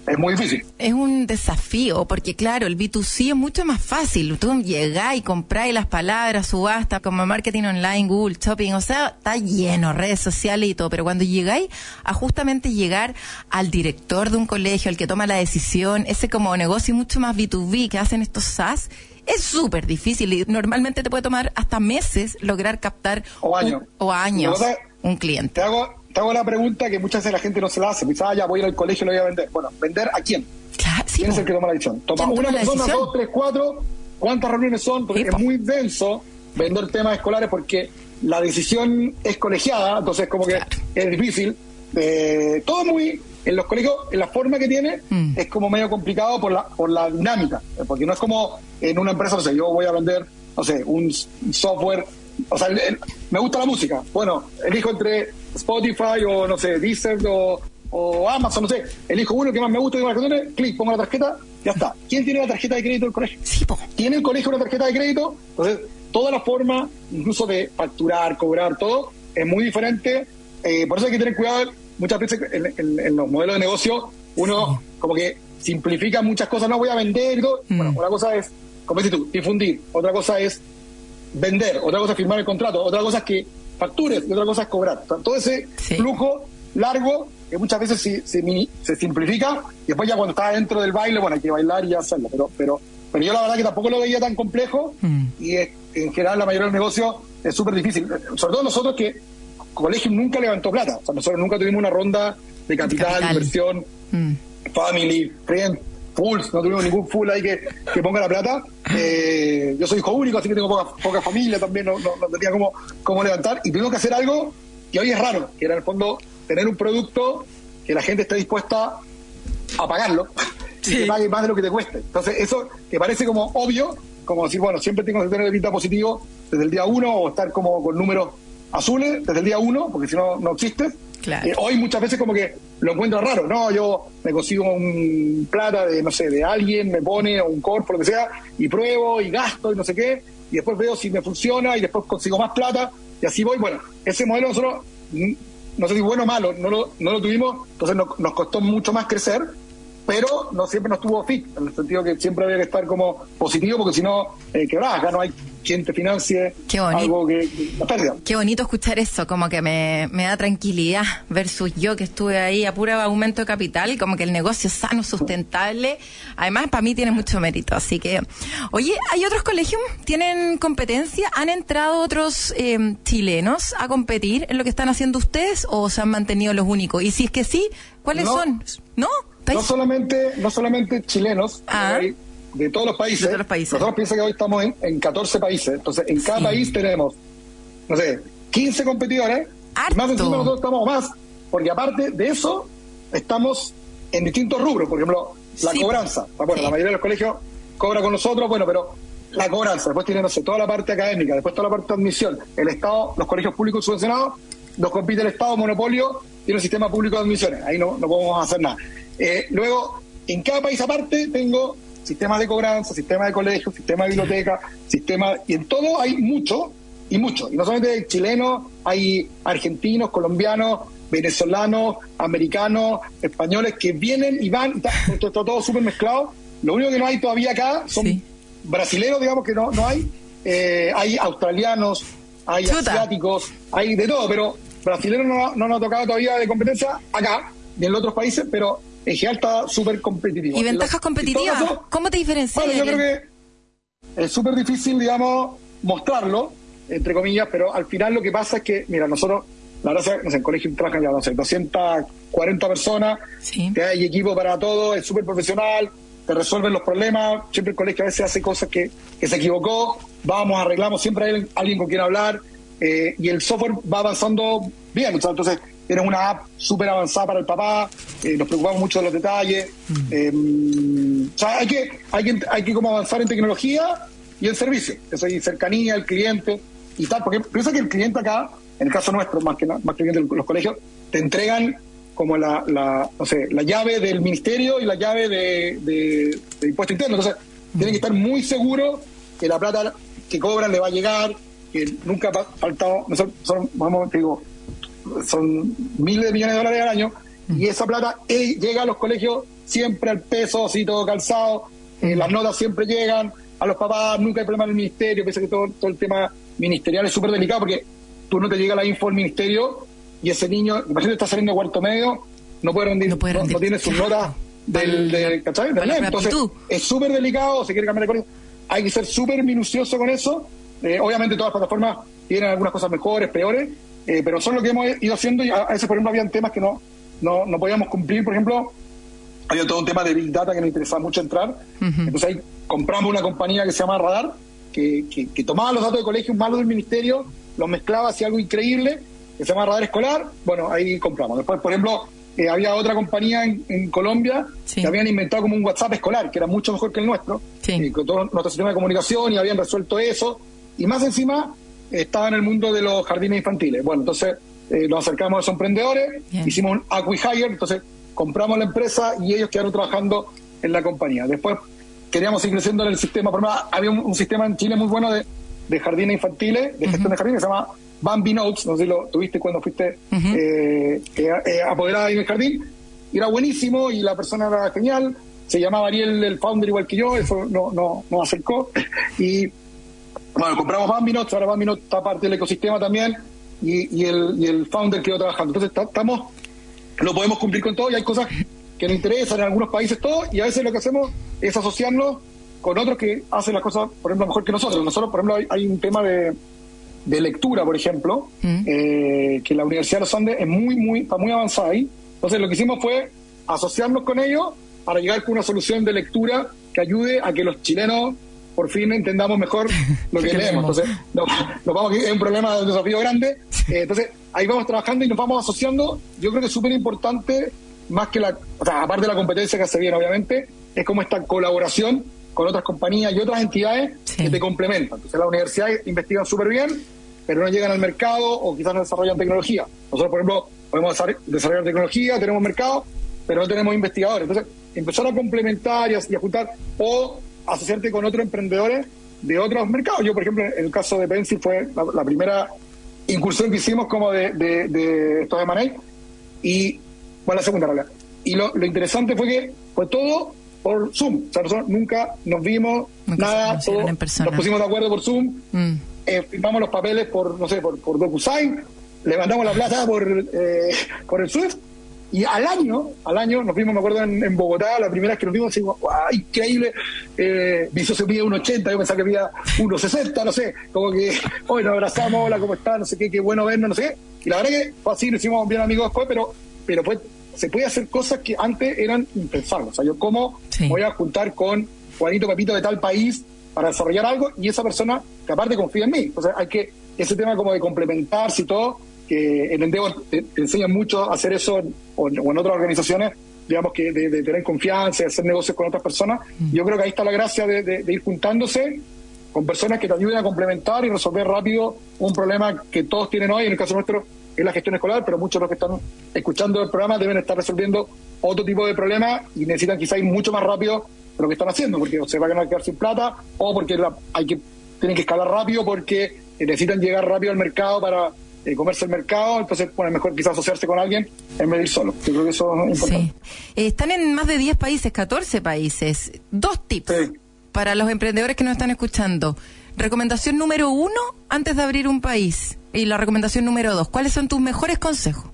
es, muy difícil. Es un desafío, porque claro, el B2C es mucho más fácil. Tú llegás y compráis las palabras, subasta, como marketing online, Google, Shopping, o sea, está lleno, redes sociales y todo, pero cuando llegáis a justamente llegar al director de un colegio, al que toma la decisión, ese como negocio mucho más B2B que hacen estos SaaS, es súper difícil y normalmente te puede tomar hasta meses lograr captar o, años o años un cliente. Te hago, te hago la pregunta que muchas veces la gente no se la hace. Dice, ah, ya voy a ir al colegio y lo voy a vender. Bueno, ¿vender a quién? ¿Quién es el que toma la decisión? Tomamos una persona, dos, tres, cuatro. ¿Cuántas reuniones son? Porque es muy denso vender temas escolares porque la decisión es colegiada, entonces como que es difícil. Eh, todo muy en los colegios, en la forma que tiene, mm. es como medio complicado por la, por la dinámica, porque no es como en una empresa, o sea, yo voy a vender, no sé, un software, o sea, me gusta la música, bueno, elijo entre Spotify o, no sé, Deezer o, o Amazon, no sé, elijo uno que más me gusta y más canciones, clic, pongo la tarjeta, ya está. ¿Quién tiene la tarjeta de crédito del colegio? Sí, ¿Tiene el colegio una tarjeta de crédito? Entonces, toda la forma, incluso de facturar, cobrar, todo, es muy diferente. Eh, por eso hay que tener cuidado. Muchas veces en, los modelos de negocio, uno como que simplifica muchas cosas. No voy a vender y todo. Mm. Bueno, una cosa es, como dices tú, difundir. Otra cosa es vender. Otra cosa es firmar el contrato. Otra cosa es que factures. Y otra cosa es cobrar. todo ese flujo largo que muchas veces se, se, simplifica y después ya cuando está dentro del baile, bueno, hay que bailar y hacerlo. Pero, pero, pero yo la verdad que tampoco lo veía tan complejo mm. y en general la mayoría de los negocios es súper difícil. Sobre todo nosotros que colegio nunca levantó plata. O sea, nosotros nunca tuvimos una ronda de capital, inversión, mm. family, friend, pools, no tuvimos ningún full ahí que, que ponga la plata. Eh, yo soy hijo único, así que tengo poca, poca familia también, no, no, tenía cómo, cómo levantar. Y tuvimos que hacer algo que hoy es raro, que era en el fondo tener un producto que la gente esté dispuesta a pagarlo y *laughs* que pague más de lo que te cueste. Entonces, eso que parece como obvio, como decir, bueno, siempre tengo que tener el pinta positivo desde el día uno o estar como con números azules desde el día uno, porque si no, no existe. Eh, hoy muchas veces como que lo encuentro raro, ¿no? Yo me consigo un plata de, no sé, de alguien, me pone, o un corpo, lo que sea, y pruebo y gasto y no sé qué, y después veo si me funciona y después consigo más plata, y así voy. Bueno, ese modelo nosotros no sé si bueno o malo, no lo, no lo tuvimos, entonces nos costó mucho más crecer, pero no siempre nos tuvo fit, en el sentido que siempre había que estar como positivo, porque si no, eh, quebrás, acá no hay quien te financie algo que, pérdida. Qué bonito escuchar eso, como que me, me da tranquilidad versus yo que estuve ahí a pura aumento de capital, como que el negocio sano, sustentable, además para mí tiene mucho mérito, así que, oye, ¿hay otros colegios? ¿Tienen competencia? ¿Han entrado otros eh, chilenos a competir en lo que están haciendo ustedes o se han mantenido los únicos? Y si es que sí, ¿cuáles son? ¿No? No solamente, no solamente chilenos, ah. De todos los países. De Nosotros piensan que hoy estamos en, 14 países. Entonces, en cada país tenemos, no sé, 15 competidores. Más encima nosotros estamos más, porque aparte de eso, estamos en distintos rubros. Por ejemplo, la cobranza. Bueno, la mayoría de los colegios cobra con nosotros, bueno, pero la cobranza, después tiene, no sé, toda la parte académica, después toda la parte de admisión, el Estado, los colegios públicos subvencionados, nos compite el Estado monopolio, tiene un sistema público de admisiones, ahí no, no podemos hacer nada. Eh, luego, en cada país aparte tengo sistemas de cobranza, sistemas de colegio, sistema de biblioteca, sistema y en todo hay mucho y mucho. Y no solamente chilenos, hay argentinos, colombianos, venezolanos, americanos, españoles que vienen y van, está, todo súper mezclado. Lo único que no hay todavía acá son brasileños, digamos que no, no hay. Eh, hay australianos, hay asiáticos, hay de todo, pero brasileños no, no nos ha tocado todavía de competencia acá ni en los otros países, pero en general está súper competitivo. ¿Y ventajas competitivas? ¿Cómo te diferencias? Bueno, yo creo que es súper difícil, digamos, mostrarlo, entre comillas, pero al final lo que pasa es que, mira, nosotros, la verdad es que en el colegio trabajan ya, no sé, 240 personas, sí. hay equipo para todo, es súper profesional, te resuelven los problemas, siempre el colegio a veces hace cosas que, que se equivocó, vamos, arreglamos, siempre hay alguien con quien hablar, eh, y el software va avanzando bien, entonces Tienes una app súper avanzada para el papá, eh, nos preocupamos mucho de los detalles. Mm. Eh, o sea, hay que, hay que, hay que como avanzar en tecnología y en servicio. Eso y cercanía al cliente y tal. Porque piensa que el cliente acá, en el caso nuestro, más que, más que de los colegios, te entregan como la, la, no sé, la llave del ministerio y la llave de, de, impuesto interno. Entonces, tienen que estar muy seguros que la plata que cobran le va a llegar, que nunca ha faltado. Nosotros, vamos, digo, son miles de millones de dólares al año, y esa plata eh, llega a los colegios siempre al peso, así todo calzado, eh, las notas siempre llegan, a los papás nunca hay problema en el ministerio, pese que todo, todo el tema ministerial es súper delicado porque tú no te llega la info al ministerio y ese niño, imagínate, está saliendo de cuarto medio, no puede rendir, no, tiene sus notas del, del, ¿cachai? Entonces, es súper delicado, se quiere cambiar de colegio, hay que ser súper minucioso con eso. Eh, obviamente todas las plataformas tienen algunas cosas mejores, peores, Eh, pero son lo que hemos ido haciendo y a veces, por ejemplo, habían temas que no, no, no podíamos cumplir. Por ejemplo, había todo un tema de Big Data que nos interesaba mucho entrar. Entonces ahí compramos una compañía que se llama Radar, que, que, tomaba los datos de colegios malos del ministerio, los mezclaba, hacía algo increíble, que se llama Radar Escolar. Bueno, ahí compramos. Después, por ejemplo, eh, había otra compañía en, Colombia que habían inventado como un WhatsApp escolar, que era mucho mejor que el nuestro, eh, con todo nuestro sistema de comunicación y habían resuelto eso. Y más encima, estaba en el mundo de los jardines infantiles. Bueno, entonces eh, nos acercamos a esos emprendedores, hicimos un acqui-hire, entonces compramos la empresa y ellos quedaron trabajando en la compañía. Después queríamos seguir creciendo en el sistema, había un, sistema en Chile muy bueno de, jardines infantiles, de gestión de jardines, que se llama Bambi Notes, no sé si lo tuviste cuando fuiste eh, eh, apoderada en el jardín, y era buenísimo y la persona era genial, se llamaba Ariel, el founder igual que yo, eso no, no, nos acercó, *laughs* y bueno, compramos Bambi Notes, ahora Bambi Notes está parte del ecosistema también, y, el, y el founder quedó trabajando. Entonces estamos, lo podemos cumplir con todo y hay cosas que nos interesan en algunos países todo y a veces lo que hacemos es asociarnos con otros que hacen las cosas, por ejemplo, mejor que nosotros. Nosotros, por ejemplo, hay, un tema de, de, lectura, por ejemplo, mm. eh, que la Universidad de los Andes es muy, muy, está muy avanzada ahí. Entonces lo que hicimos fue asociarnos con ellos para llegar con una solución de lectura que ayude a que los chilenos por fin entendamos mejor *laughs* lo que leemos. Entonces, nos, vamos es un problema, un desafío grande. Eh, entonces, ahí vamos trabajando y nos vamos asociando. Yo creo que es súper importante, más que la, o sea, aparte de la competencia que hace bien, obviamente, es como esta colaboración con otras compañías y otras entidades que te complementan. Entonces, las universidades investigan súper bien, pero no llegan al mercado o quizás no desarrollan tecnología. Nosotros, por ejemplo, podemos desarrollar tecnología, tenemos mercado, pero no tenemos investigadores. Entonces, empezar a complementar y a, y a juntar, o asociarte con otros emprendedores de otros mercados. Yo, por ejemplo, en el caso de Pensi fue la, primera incursión que hicimos como de, de, de estos de y bueno, la segunda realidad. Y lo, interesante fue que fue todo por Zoom. O sea, nosotros nunca nos vimos, nada, nos pusimos de acuerdo por Zoom, mm. eh, firmamos los papeles por, no sé, por, por DocuSign, le mandamos la plata por, eh, por el Swift y al año, al año, nos vimos, me acuerdo, en, Bogotá, la primera vez que nos vimos, decimos, ¡guau, increíble! Eh, mi socio pide 1,80, yo pensaba que pide 1,60, no sé, como que hoy nos abrazamos, hola, ¿cómo está? No sé qué, qué bueno vernos, no sé qué. Y la verdad que fue así, nos hicimos bien amigos después, pero, pero pues, se puede hacer cosas que antes eran impensables. O sea, yo, ¿cómo voy a juntar con Juanito Pepito de tal país para desarrollar algo? Y esa persona, que aparte confía en mí. Entonces, hay que, ese tema como de complementarse y todo, que en Endeavor te, te enseñan mucho a hacer eso o, en otras organizaciones, digamos que de, tener confianza, de hacer negocios con otras personas. Mm. Yo creo que ahí está la gracia de, ir juntándose con personas que te ayuden a complementar y resolver rápido un problema que todos tienen hoy, en el caso nuestro es la gestión escolar, pero muchos de los que están escuchando el programa deben estar resolviendo otro tipo de problemas y necesitan quizá ir mucho más rápido de lo que están haciendo, porque se van a quedar sin plata o porque hay que tienen que escalar rápido porque necesitan llegar rápido al mercado para eh, comerse el mercado, entonces bueno, mejor quizás asociarse con alguien en vez de ir solo. Yo creo que eso es importante. Sí. Eh, están en más de 10 países, 14 países. Dos tips para los emprendedores que nos están escuchando. Recomendación número uno antes de abrir un país. Y la recomendación número dos, ¿cuáles son tus mejores consejos?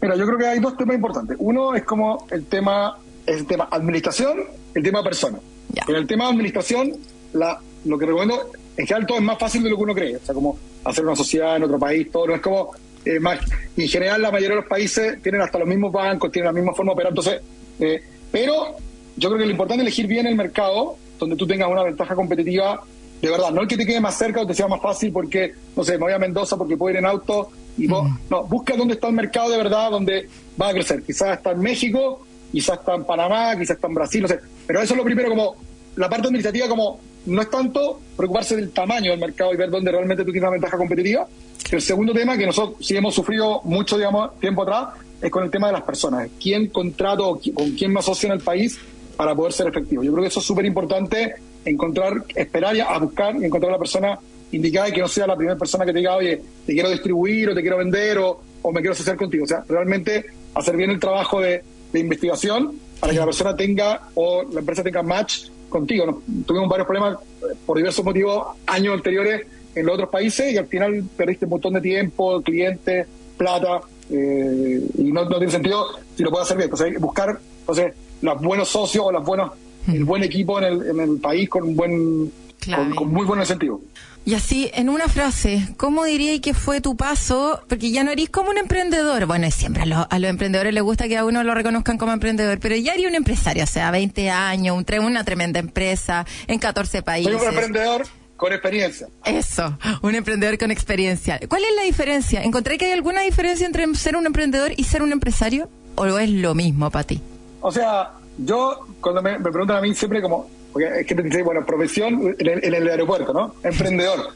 Mira, yo creo que hay dos temas importantes. Uno es como el tema, el tema administración, el tema persona. En el tema administración, la, lo que recomiendo, en general todo es más fácil de lo que uno cree. O sea, como hacer una sociedad en otro país, todo no es como eh, más. Y en general la mayoría de los países tienen hasta los mismos bancos, tienen la misma forma de operar. Entonces, eh, pero yo creo que lo importante es elegir bien el mercado donde tú tengas una ventaja competitiva de verdad, no el que te quede más cerca o te sea más fácil porque, no sé, me voy a Mendoza porque puedo ir en auto y vos, no, busca dónde está el mercado de verdad, donde va a crecer. Quizás está en México, quizás está en Panamá, quizás está en Brasil, no sé. Pero eso es lo primero, como la parte administrativa, como no es tanto preocuparse del tamaño del mercado y ver dónde realmente tú tienes una ventaja competitiva. El segundo tema que nosotros sí hemos sufrido mucho digamos, tiempo atrás es con el tema de las personas. ¿Quién contrato o con quién me asocio en el país para poder ser efectivo? Yo creo que eso es súper importante, encontrar, esperar a buscar y encontrar a la persona indicada y que no sea la primera persona que te diga, oye, te quiero distribuir o te quiero vender o, me quiero asociar contigo. O sea, realmente hacer bien el trabajo de, de investigación para que la persona tenga o la empresa tenga match contigo. Tuvimos varios problemas eh, por diversos motivos años anteriores en los otros países y al final perdiste un montón de tiempo, clientes, plata, eh, y no, tiene sentido si lo puedes hacer bien. Entonces, buscar entonces, los buenos socios o los buenos, el buen equipo en el, en el país con un buen con, muy buen incentivo. Y así, en una frase, ¿cómo diría que fue tu paso? Porque ya no eres como un emprendedor. Bueno, siempre a, los emprendedores les gusta que a uno lo reconozcan como emprendedor, pero ya eres un empresario, o sea, 20 años, un, una tremenda empresa en 14 países. Soy un emprendedor con experiencia. Eso, un emprendedor con experiencia. ¿Cuál es la diferencia? ¿Encontré que hay alguna diferencia entre ser un emprendedor y ser un empresario? ¿O es lo mismo para ti? O sea, yo cuando me, preguntan a mí siempre como, porque es que te dice, bueno, profesión en el, aeropuerto, ¿no? Emprendedor.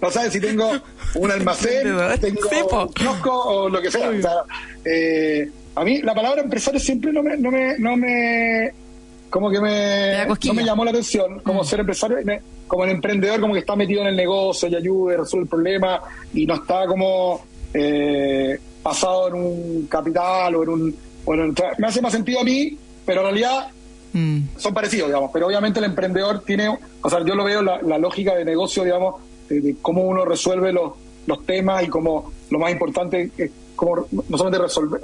no sabes si tengo un almacén, tengo un kiosco o lo que sea. O sea eh, a mí la palabra empresario siempre no me, no me, no me como que me, no me llamó la atención como mm. ser empresario, como el emprendedor como que está metido en el negocio y ayuda y resuelve el problema y no está como eh, pasado en un capital o en un... Bueno, me hace más sentido a mí, pero en realidad mm. son parecidos, digamos. Pero obviamente el emprendedor tiene, o sea, yo lo veo la, lógica de negocio, digamos, de, cómo uno resuelve los, los temas y cómo lo más importante es como no solamente resolver,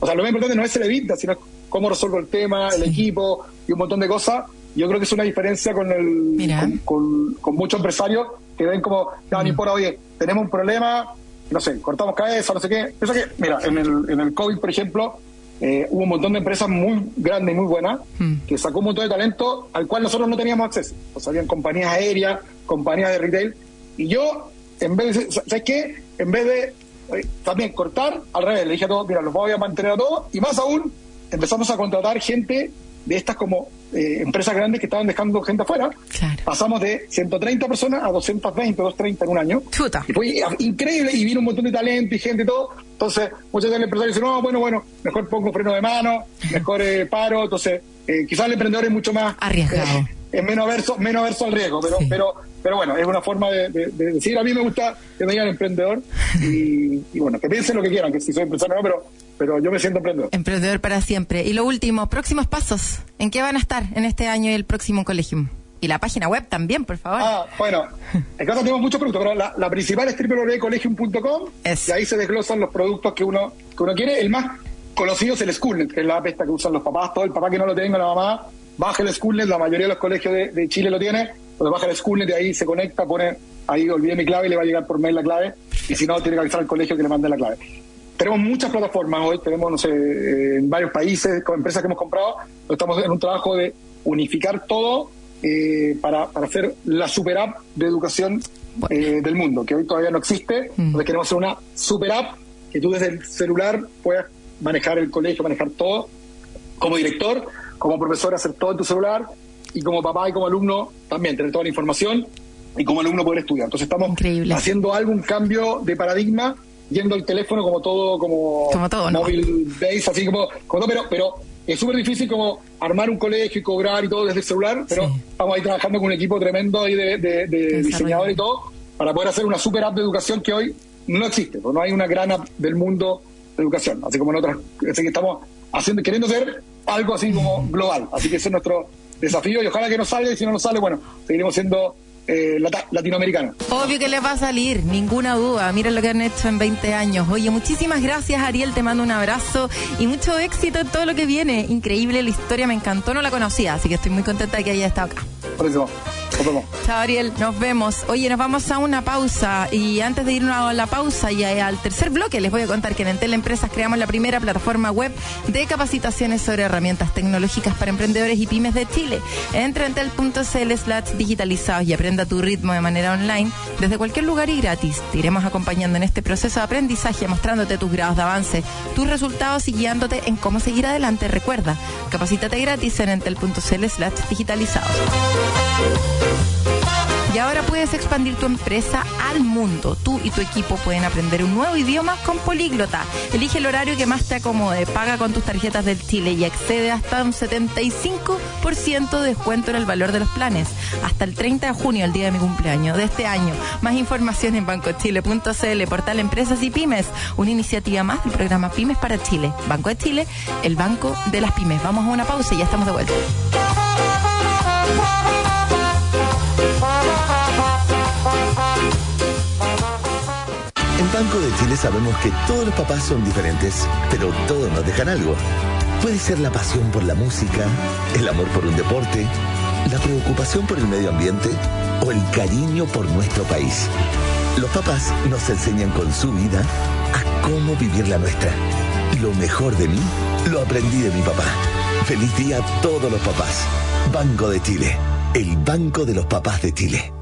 o sea, lo más importante no es el evita, sino cómo resuelvo el tema, el equipo y un montón de cosas. Yo creo que es una diferencia con el con, con, muchos empresarios que ven como, no, ni por oye, tenemos un problema, no sé, cortamos cabeza, no sé qué. Eso que, mira, en el, en el COVID, por ejemplo, eh, hubo un montón de empresas muy grandes y muy buenas mm. que sacó un montón de talento al cual nosotros no teníamos acceso. O sea, habían compañías aéreas, compañías de retail. Y yo, en vez de, ¿sabes qué? En vez de eh, también cortar, al revés, le dije a todos, mira, los voy a mantener a todos. Y más aún, empezamos a contratar gente de estas como eh, empresas grandes que estaban dejando gente afuera. Pasamos de 130 personas a 220, 230 en un año. Y fue increíble y vino un montón de talento y gente y todo. Entonces, muchas veces el empresario dice, no, bueno, bueno, mejor pongo freno de mano, mejor eh, paro. Entonces, eh, quizás el emprendedor es mucho más... Arriesgado. es menos averso, menos averso al riesgo, pero, pero pero bueno, es una forma de, decir, a mí me gusta que me digan emprendedor y, y, bueno, que piensen lo que quieran, que si soy empresario no, pero pero yo me siento emprendedor. Emprendedor para siempre. Y lo último, próximos pasos. ¿En qué van a estar en este año y el próximo colegio? Y la página web también, por favor. Ah, bueno, en casa tenemos muchos productos, pero la, principal es www.collegium.com y ahí se desglosan los productos que uno, que uno quiere. El más conocido es el Schoolnet, que es la app esta que usan los papás, todo el papá que no lo tenga, la mamá, baja el Schoolnet, la mayoría de los colegios de, Chile lo tiene, entonces baja el Schoolnet y ahí se conecta, pone, ahí olvide mi clave y le va a llegar por mail la clave, y si no, tiene que avisar al colegio que le mande la clave. Tenemos muchas plataformas hoy, tenemos, no sé, eh, en varios países, con empresas que hemos comprado, estamos en un trabajo de unificar todo eh, para, para, hacer la super app de educación eh, del mundo, que hoy todavía no existe. Mm. Entonces queremos hacer una super app que tú desde el celular puedas manejar el colegio, manejar todo, como director, como profesor, hacer todo en tu celular, y como papá y como alumno también tener toda la información y como alumno poder estudiar. Entonces estamos haciendo algún cambio de paradigma yendo al teléfono como todo, como, móvil base, así como, como pero, pero es súper difícil como armar un colegio y cobrar y todo desde el celular, pero estamos ahí trabajando con un equipo tremendo ahí de, de, diseñadores y todo, para poder hacer una super app de educación que hoy no existe, porque no hay una gran app del mundo de educación, así como en otras, así que estamos haciendo, queriendo hacer algo así como global, así que ese es nuestro desafío y ojalá que nos salga y si no nos sale, bueno, seguiremos siendo eh, latinoamericana. Obvio que les va a salir, ninguna duda. Miren lo que han hecho en 20 años. Oye, muchísimas gracias, Ariel. Te mando un abrazo y mucho éxito en todo lo que viene. Increíble la historia, me encantó, no la conocía, así que estoy muy contenta de que haya estado acá. Por eso. Chao, Ariel. Nos vemos. Oye, nos vamos a una pausa. Y antes de irnos a la pausa y al tercer bloque, les voy a contar que en Entel Empresas creamos la primera plataforma web de capacitaciones sobre herramientas tecnológicas para emprendedores y pymes de Chile. Entra en entel.cl slash digitalizados y aprenda tu ritmo de manera online desde cualquier lugar y gratis. Te iremos acompañando en este proceso de aprendizaje, mostrándote tus grados de avance, tus resultados y guiándote en cómo seguir adelante. Recuerda, capacítate gratis en entel.cl slash digitalizados. Y ahora puedes expandir tu empresa al mundo. Tú y tu equipo pueden aprender un nuevo idioma con Políglota. Elige el horario que más te acomode, paga con tus tarjetas del Chile y accede hasta un 75% de descuento en el valor de los planes. Hasta el 30 de junio, el día de mi cumpleaños de este año. Más información en bancochile.cl, portal Empresas y Pymes. Una iniciativa más del programa Pymes para Chile. Banco de Chile, el banco de las pymes. Vamos a una pausa y ya estamos de vuelta. Banco de Chile sabemos que todos los papás son diferentes, pero todos nos dejan algo. Puede ser la pasión por la música, el amor por un deporte ¿La preocupación por el medio ambiente o el cariño por nuestro país? Los papás nos enseñan con su vida a cómo vivir la nuestra. Lo mejor de mí lo aprendí de mi papá. Feliz día a todos los papás. Banco de Chile, el banco de los papás de Chile.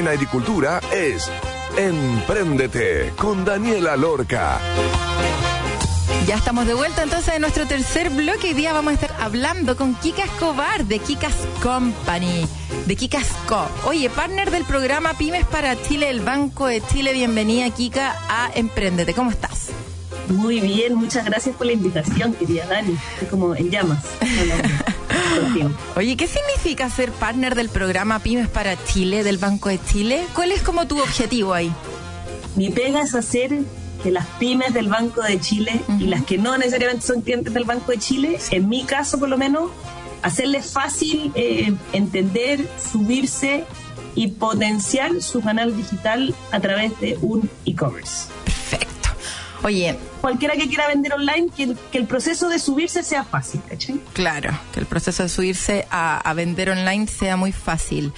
En agricultura es Empréndete con Daniela Lorca. Ya estamos de vuelta entonces en nuestro tercer bloque. Hoy día vamos a estar hablando con Kika Escobar de Kikas Company, de Kikas Co. Oye, partner del programa Pymes para Chile, el Banco de Chile. Bienvenida, Kika, a Empréndete. ¿Cómo estás? Muy bien, muchas gracias por la invitación, querida Dani. Estoy como en llamas. *laughs* Oye, ¿qué significa ser partner del programa Pymes para Chile del Banco de Chile? ¿Cuál es como tu objetivo ahí? Mi pega es hacer que las pymes del Banco de Chile y las que no necesariamente son clientes del Banco de Chile, en mi caso por lo menos, hacerles fácil eh, entender, subirse y potenciar su canal digital a través de un e-commerce. Oye. Cualquiera que quiera vender online, que, el proceso de subirse sea fácil, ¿cachai? Claro, que el proceso de subirse a, vender online sea muy fácil.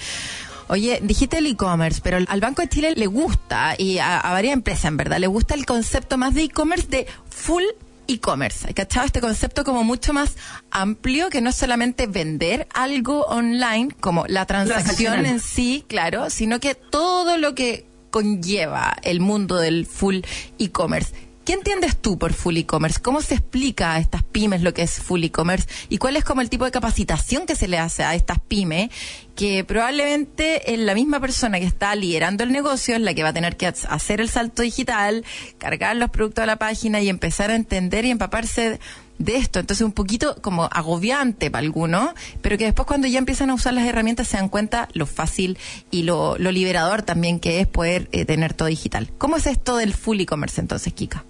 Oye, dijiste el e-commerce, pero al Banco de Chile le gusta, y a, varias empresas en verdad, le gusta el concepto más de e-commerce de full e-commerce. ¿Cachado? Este concepto como mucho más amplio que no es solamente vender algo online, como la transacción en sí, claro, sino que todo lo que conlleva el mundo del full e-commerce. ¿Qué entiendes tú por full e-commerce? ¿Cómo se explica a estas pymes lo que es full e-commerce? ¿Y cuál es como el tipo de capacitación que se le hace a estas pymes? Que probablemente es la misma persona que está liderando el negocio es la que va a tener que hacer el salto digital, cargar los productos a la página y empezar a entender y empaparse de esto. Entonces, un poquito como agobiante para algunos, pero que después cuando ya empiezan a usar las herramientas se dan cuenta lo fácil y lo, liberador también que es poder eh, tener todo digital. ¿Cómo es esto del full e-commerce entonces, Kika?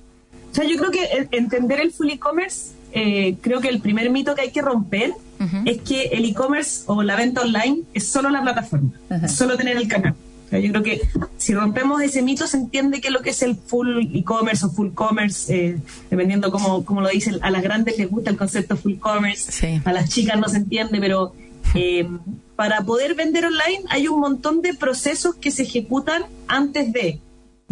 O sea, yo creo que entender el full e-commerce, eh, creo que el primer mito que hay que romper es que el e-commerce o la venta online es solo la plataforma, solo tener el canal. yo creo que si rompemos ese mito se entiende que lo que es el full e-commerce o full commerce, eh, dependiendo cómo, cómo, lo dicen, a las grandes les gusta el concepto full commerce, a las chicas no se entiende, pero eh, para poder vender online hay un montón de procesos que se ejecutan antes de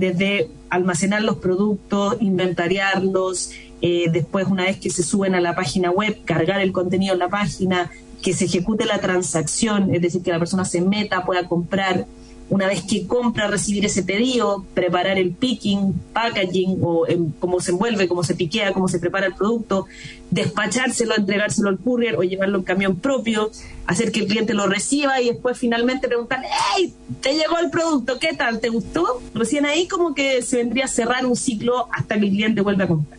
desde almacenar los productos, inventariarlos, eh, después una vez que se suben a la página web, cargar el contenido en la página, que se ejecute la transacción, es decir, que la persona se meta, pueda comprar, una vez que compra, recibir ese pedido, preparar el picking, packaging, o cómo se envuelve, cómo se piquea, cómo se prepara el producto, despachárselo, entregárselo al courier o llevarlo en camión propio, hacer que el cliente lo reciba y después finalmente preguntar, ¡Hey! ¿Te llegó el producto? ¿Qué tal? ¿Te gustó? Recién ahí como que se vendría a cerrar un ciclo hasta que el cliente vuelva a comprar.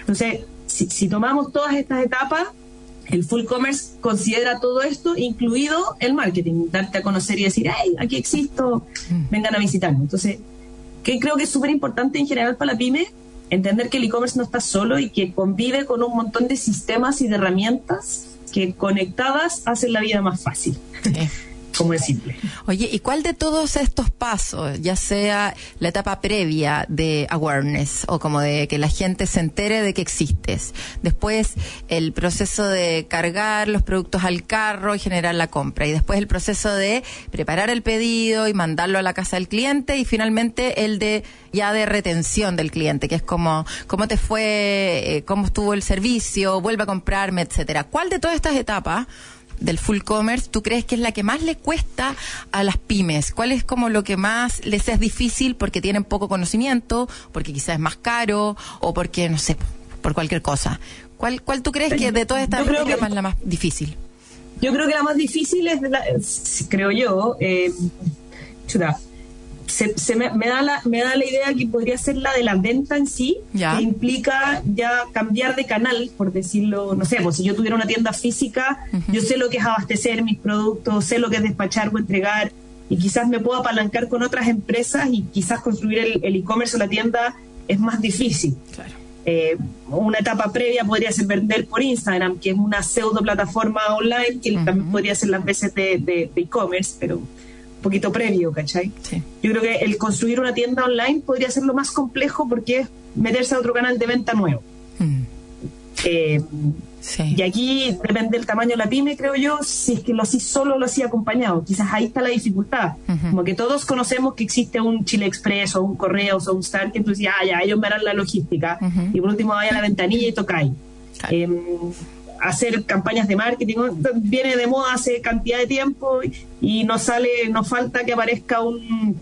Entonces, si, si tomamos todas estas etapas, el full commerce considera todo esto, incluido el marketing, darte a conocer y decir, hey, aquí existo, mm. vengan a visitarme. Entonces, que creo que es súper importante en general para la pyme, entender que el e-commerce no está solo y que convive con un montón de sistemas y de herramientas que conectadas hacen la vida más fácil. Como es simple. Oye, ¿y cuál de todos estos pasos, ya sea la etapa previa de awareness o como de que la gente se entere de que existes, después el proceso de cargar los productos al carro y generar la compra, y después el proceso de preparar el pedido y mandarlo a la casa del cliente, y finalmente el de ya de retención del cliente, que es como cómo te fue, eh, cómo estuvo el servicio, vuelve a comprarme, etcétera. ¿Cuál de todas estas etapas del full commerce, ¿tú crees que es la que más le cuesta a las pymes? ¿Cuál es como lo que más les es difícil porque tienen poco conocimiento, porque quizás es más caro o porque, no sé, por cualquier cosa? ¿Cuál, cuál tú crees que de todas estas es la más difícil? Yo creo que la más difícil es, creo yo, eh, se, me, da la, me da la idea que podría ser la de la venta en sí, que implica ya cambiar de canal, por decirlo, no sé, pues si yo tuviera una tienda física, yo sé lo que es abastecer mis productos, sé lo que es despachar o entregar, y quizás me puedo apalancar con otras empresas y quizás construir el e-commerce o la tienda es más difícil. Eh, una etapa previa podría ser vender por Instagram, que es una pseudo plataforma online, que también podría ser las veces de e-commerce, pero poquito previo, ¿cachai? Yo creo que el construir una tienda online podría ser lo más complejo porque es meterse a otro canal de venta nuevo. Mm. Eh, y aquí depende del tamaño de la pyme, creo yo, si es que lo hacía solo o lo hacía acompañado. Quizás ahí está la dificultad. Como que todos conocemos que existe un Chile Express o un Correos o un Star que entonces ya, ya, ellos me harán la logística. Y por último vaya a la ventanilla y tocáis. Em, hacer campañas de marketing viene de moda hace cantidad de tiempo y nos sale, nos falta que aparezca un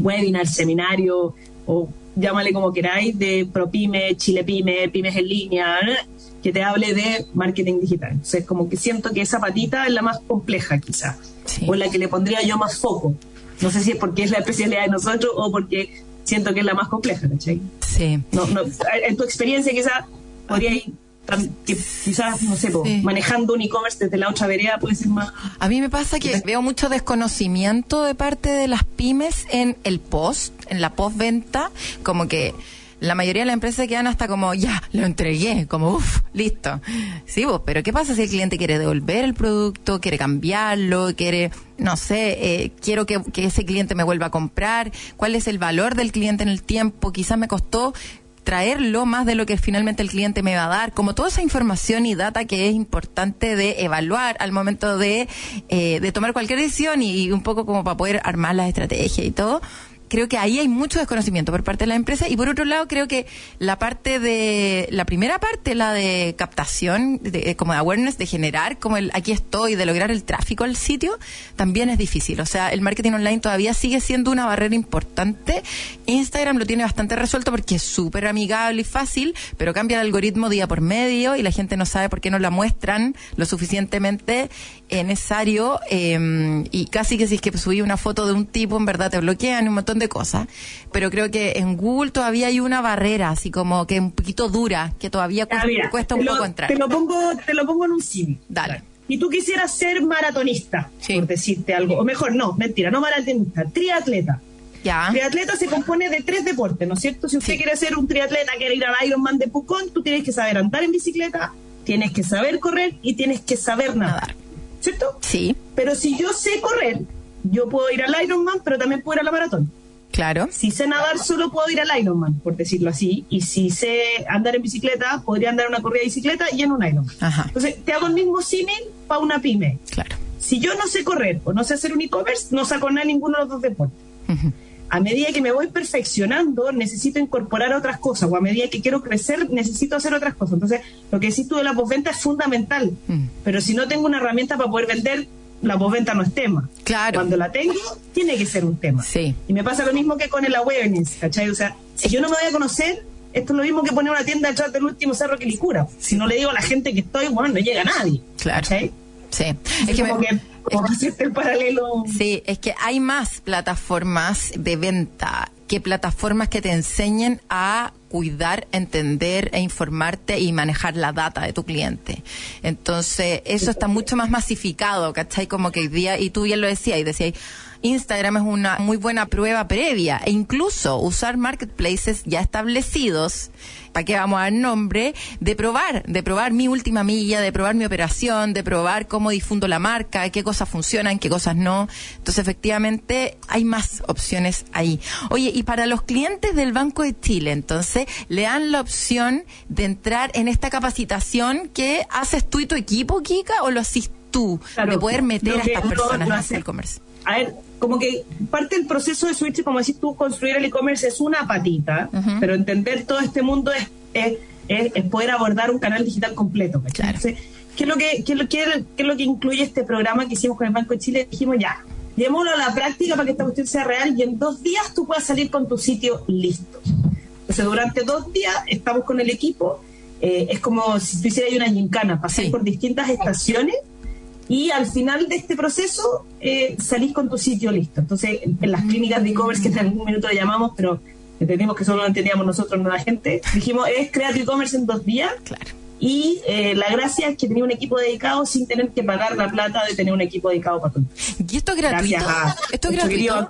webinar, seminario o llámale como queráis, de ProPyme, ChilePyme, Pymes en línea, que te hable de marketing digital. Entonces, como que siento que esa patita es la más compleja quizás, o la que le pondría yo más foco. No sé si es porque es la especialidad de nosotros o porque siento que es la más compleja, ¿cachai? Sí. No, no, en tu experiencia quizás podría ir quizás, no sé, manejando un e-commerce desde la otra vereda puede ser más. A mí me pasa que veo mucho desconocimiento de parte de las pymes en el post, en la postventa, como que la mayoría de las empresas quedan hasta como, ya, lo entregué, como, uff, listo. Sí, vos, pero ¿qué pasa si el cliente quiere devolver el producto, quiere cambiarlo, quiere, no sé, eh, quiero que, que ese cliente me vuelva a comprar? ¿Cuál es el valor del cliente en el tiempo? Quizás me costó traerlo más de lo que finalmente el cliente me va a dar, como toda esa información y data que es importante de evaluar al momento de, eh, de tomar cualquier decisión y, un poco como para poder armar la estrategia y todo creo que ahí hay mucho desconocimiento por parte de la empresa. Y por otro lado creo que la parte de la primera parte la de captación de, como de awareness de generar como el aquí estoy de lograr el tráfico al sitio también es difícil. O sea el marketing online todavía sigue siendo una barrera importante. Instagram lo tiene bastante resuelto porque es súper amigable y fácil pero cambia el algoritmo día por medio y la gente no sabe por qué no la muestran lo suficientemente necesario eh, y casi que si es que subí una foto de un tipo en verdad te bloquean un montón de cosas, pero creo que en Google todavía hay una barrera, así como que un poquito dura, que todavía cuesta, un poco entrar. Te lo pongo, te lo pongo en un sim. Dale. Y tú quisieras ser maratonista, por decirte algo, o mejor, no, mentira, no maratonista, triatleta. Ya. Triatleta se compone de tres deportes, ¿no es cierto? Si usted quiere ser un triatleta, quiere ir al Ironman de Pucón, tú tienes que saber andar en bicicleta, tienes que saber correr y tienes que saber nadar. ¿Cierto? Sí. Pero si yo sé correr, yo puedo ir al Ironman, pero también puedo ir a la maratón. Claro. Si sé nadar, solo puedo ir al Ironman, por decirlo así. Y si sé andar en bicicleta, podría andar en una corrida de bicicleta y en un Ironman. Entonces, te hago el mismo símil para una pyme. Claro. Si yo no sé correr o no sé hacer un e-commerce, no saco nada ninguno de los dos deportes. A medida que me voy perfeccionando, necesito incorporar otras cosas, o a medida que quiero crecer, necesito hacer otras cosas. Entonces, lo que decís tú de la postventa es fundamental. Pero si no tengo una herramienta para poder vender, la postventa no es tema. Claro. Cuando la tengo, tiene que ser un tema. Sí. Y me pasa lo mismo que con el awareness, ¿cachai? O sea, si yo no me voy a conocer, esto es lo mismo que poner una tienda detrás del último cerro que licura. Si no le digo a la gente que estoy, bueno, no llega nadie. Claro. ¿cachai? Sí. Es, que, me, el paralelo. Sí, es que hay más plataformas de venta que plataformas que te enseñen a cuidar, entender e informarte y manejar la data de tu cliente. Entonces, eso está mucho más masificado, ¿cachai? Como que hoy día, y tú bien lo decías, y decías, Instagram es una muy buena prueba previa e incluso usar marketplaces ya establecidos ¿para qué vamos a dar nombre? De probar, de probar mi última milla, de probar mi operación, de probar cómo difundo la marca, qué cosas funcionan, qué cosas no. Entonces, efectivamente, hay más opciones ahí. Oye, y para los clientes del Banco de Chile, entonces, le dan la opción de entrar en esta capacitación que haces tú y tu equipo, Kika, o lo haces tú, de poder meter a estas personas en el comercio. A ver, como que parte del proceso de Switch, como decís tú, construir el e-commerce es una patita, pero entender todo este mundo es, es, poder abordar un canal digital completo. Claro. ¿qué, es lo que, qué, es lo, qué, es lo que incluye este programa que hicimos con el Banco de Chile? Dijimos ya, llevémoslo a la práctica para que esta cuestión sea real y en dos días tú puedas salir con tu sitio listo. Entonces, durante dos días estamos con el equipo. Eh, es como si tú hicieras una gincana, pasar por distintas estaciones y al final de este proceso eh, salís con tu sitio listo. Entonces, en las clínicas de e-commerce, que en algún minuto le llamamos, pero entendimos que solo lo entendíamos nosotros, no la gente, dijimos, es crear e-commerce en dos días. Claro. Y eh, la gracia es que tenía un equipo dedicado sin tener que pagar la plata de tener un equipo dedicado para todo. ¿Y esto es gratuito? ¿Esto es gratuito?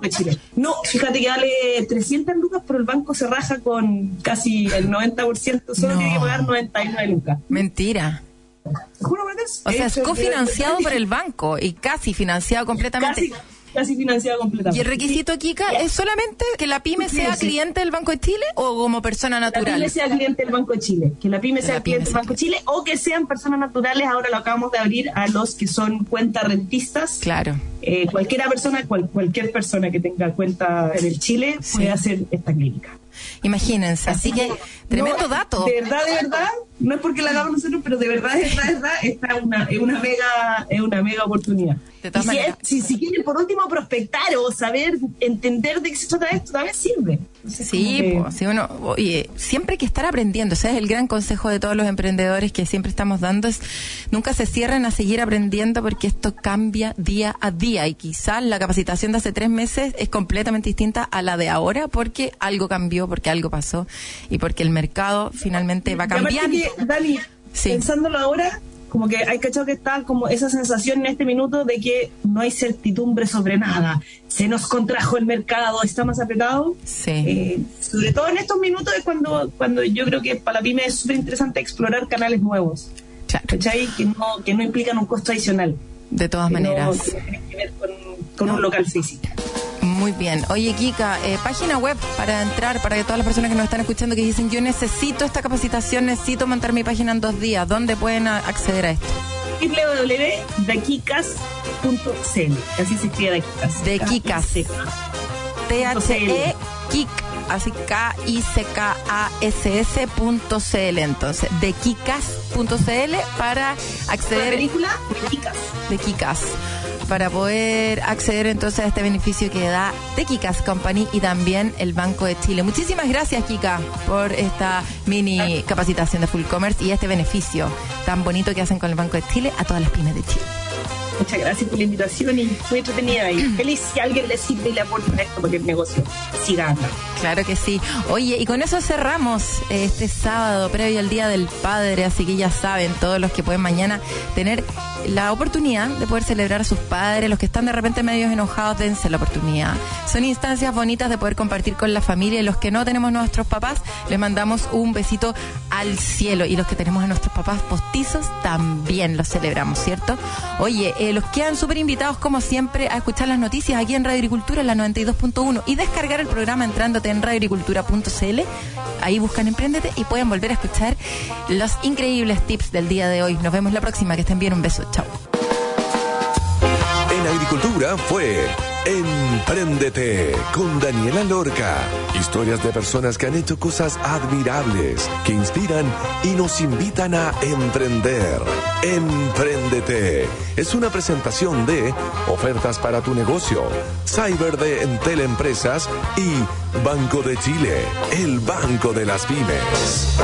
No, fíjate que vale 300 lucas, pero el banco se raja con casi el 90%, solo tiene que pagar 99 lucas. Mentira. O sea, es cofinanciado por el banco y casi financiado completamente. Casi, financiado completamente. ¿Y el requisito, Kika, es solamente que la pyme sea cliente del Banco de Chile o como persona natural? Que la pyme sea cliente del Banco de Chile. Que la pyme sea cliente del Banco de Chile o que sean personas naturales. Ahora lo acabamos de abrir a los que son cuentas rentistas. Claro. Eh, cualquiera persona, cualquier persona que tenga cuenta en el Chile puede hacer esta clínica. Imagínense, así, que, tremendo dato. De verdad, de verdad, no es porque la hagamos nosotros, pero de verdad, de verdad, de verdad, esta es una, es una mega, es una mega oportunidad. si, si, quieren por último prospectar o saber, entender de qué se trata esto, también sirve. sí, pues, uno, oye, siempre hay que estar aprendiendo. Ese es el gran consejo de todos los emprendedores que siempre estamos dando, es nunca se cierren a seguir aprendiendo porque esto cambia día a día y quizás la capacitación de hace tres meses es completamente distinta a la de ahora porque algo cambió, porque algo pasó y porque el mercado finalmente va cambiando. Dani, pensándolo ahora, como que hay cachado que está como esa sensación en este minuto de que no hay certidumbre sobre nada. Se nos contrajo el mercado, está más apretado. Sí. Eh, sobre todo en estos minutos es cuando, cuando yo creo que para la pyme es súper interesante explorar canales nuevos. Claro. ¿Cachai? Que no, que no implican un costo adicional. De todas maneras. que ver con, con un local físico. Muy bien. Oye, Kika, eh, página web para entrar, para que todas las personas que nos están escuchando que dicen yo necesito esta capacitación, necesito montar mi página en dos días, ¿dónde pueden acceder a esto? www.dekikas.cl Así se escribe Dekikas. Dekikas. T-H-E Kik así K-I-C-K-A-S-S.cl entonces, de kikas.cl para acceder... ¿La película? De Kikas. De Kikas para poder acceder entonces a este beneficio que da The Kikas Company y también el Banco de Chile. Muchísimas gracias, Kika, por esta mini capacitación de Full Commerce y este beneficio tan bonito que hacen con el Banco de Chile a todas las pymes de Chile. Muchas gracias por la invitación y muy entretenida y feliz si alguien le sirve y le aporta esto porque el negocio siga andando. Claro que sí. Oye, y con eso cerramos este sábado previo al Día del Padre, así que ya saben, todos los que pueden mañana tener la oportunidad de poder celebrar a sus padres, los que están de repente medios enojados, dense la oportunidad. Son instancias bonitas de poder compartir con la familia y los que no tenemos nuestros papás, les mandamos un besito al cielo y los que tenemos a nuestros papás postizos también los celebramos, ¿cierto? Oye, eh, los quedan súper invitados como siempre a escuchar las noticias aquí en Radio Agricultura, en la 92.1 y descargar el programa entrándote en radioagricultura.cl. Ahí buscan Emprendete y pueden volver a escuchar los increíbles tips del día de hoy. Nos vemos la próxima, que estén bien, un beso. En Agricultura fue Emprendete con Daniela Lorca. Historias de personas que han hecho cosas admirables, que inspiran y nos invitan a emprender. Emprendete es una presentación de ofertas para tu negocio, Cyber de Entel y Banco de Chile, el banco de las pymes.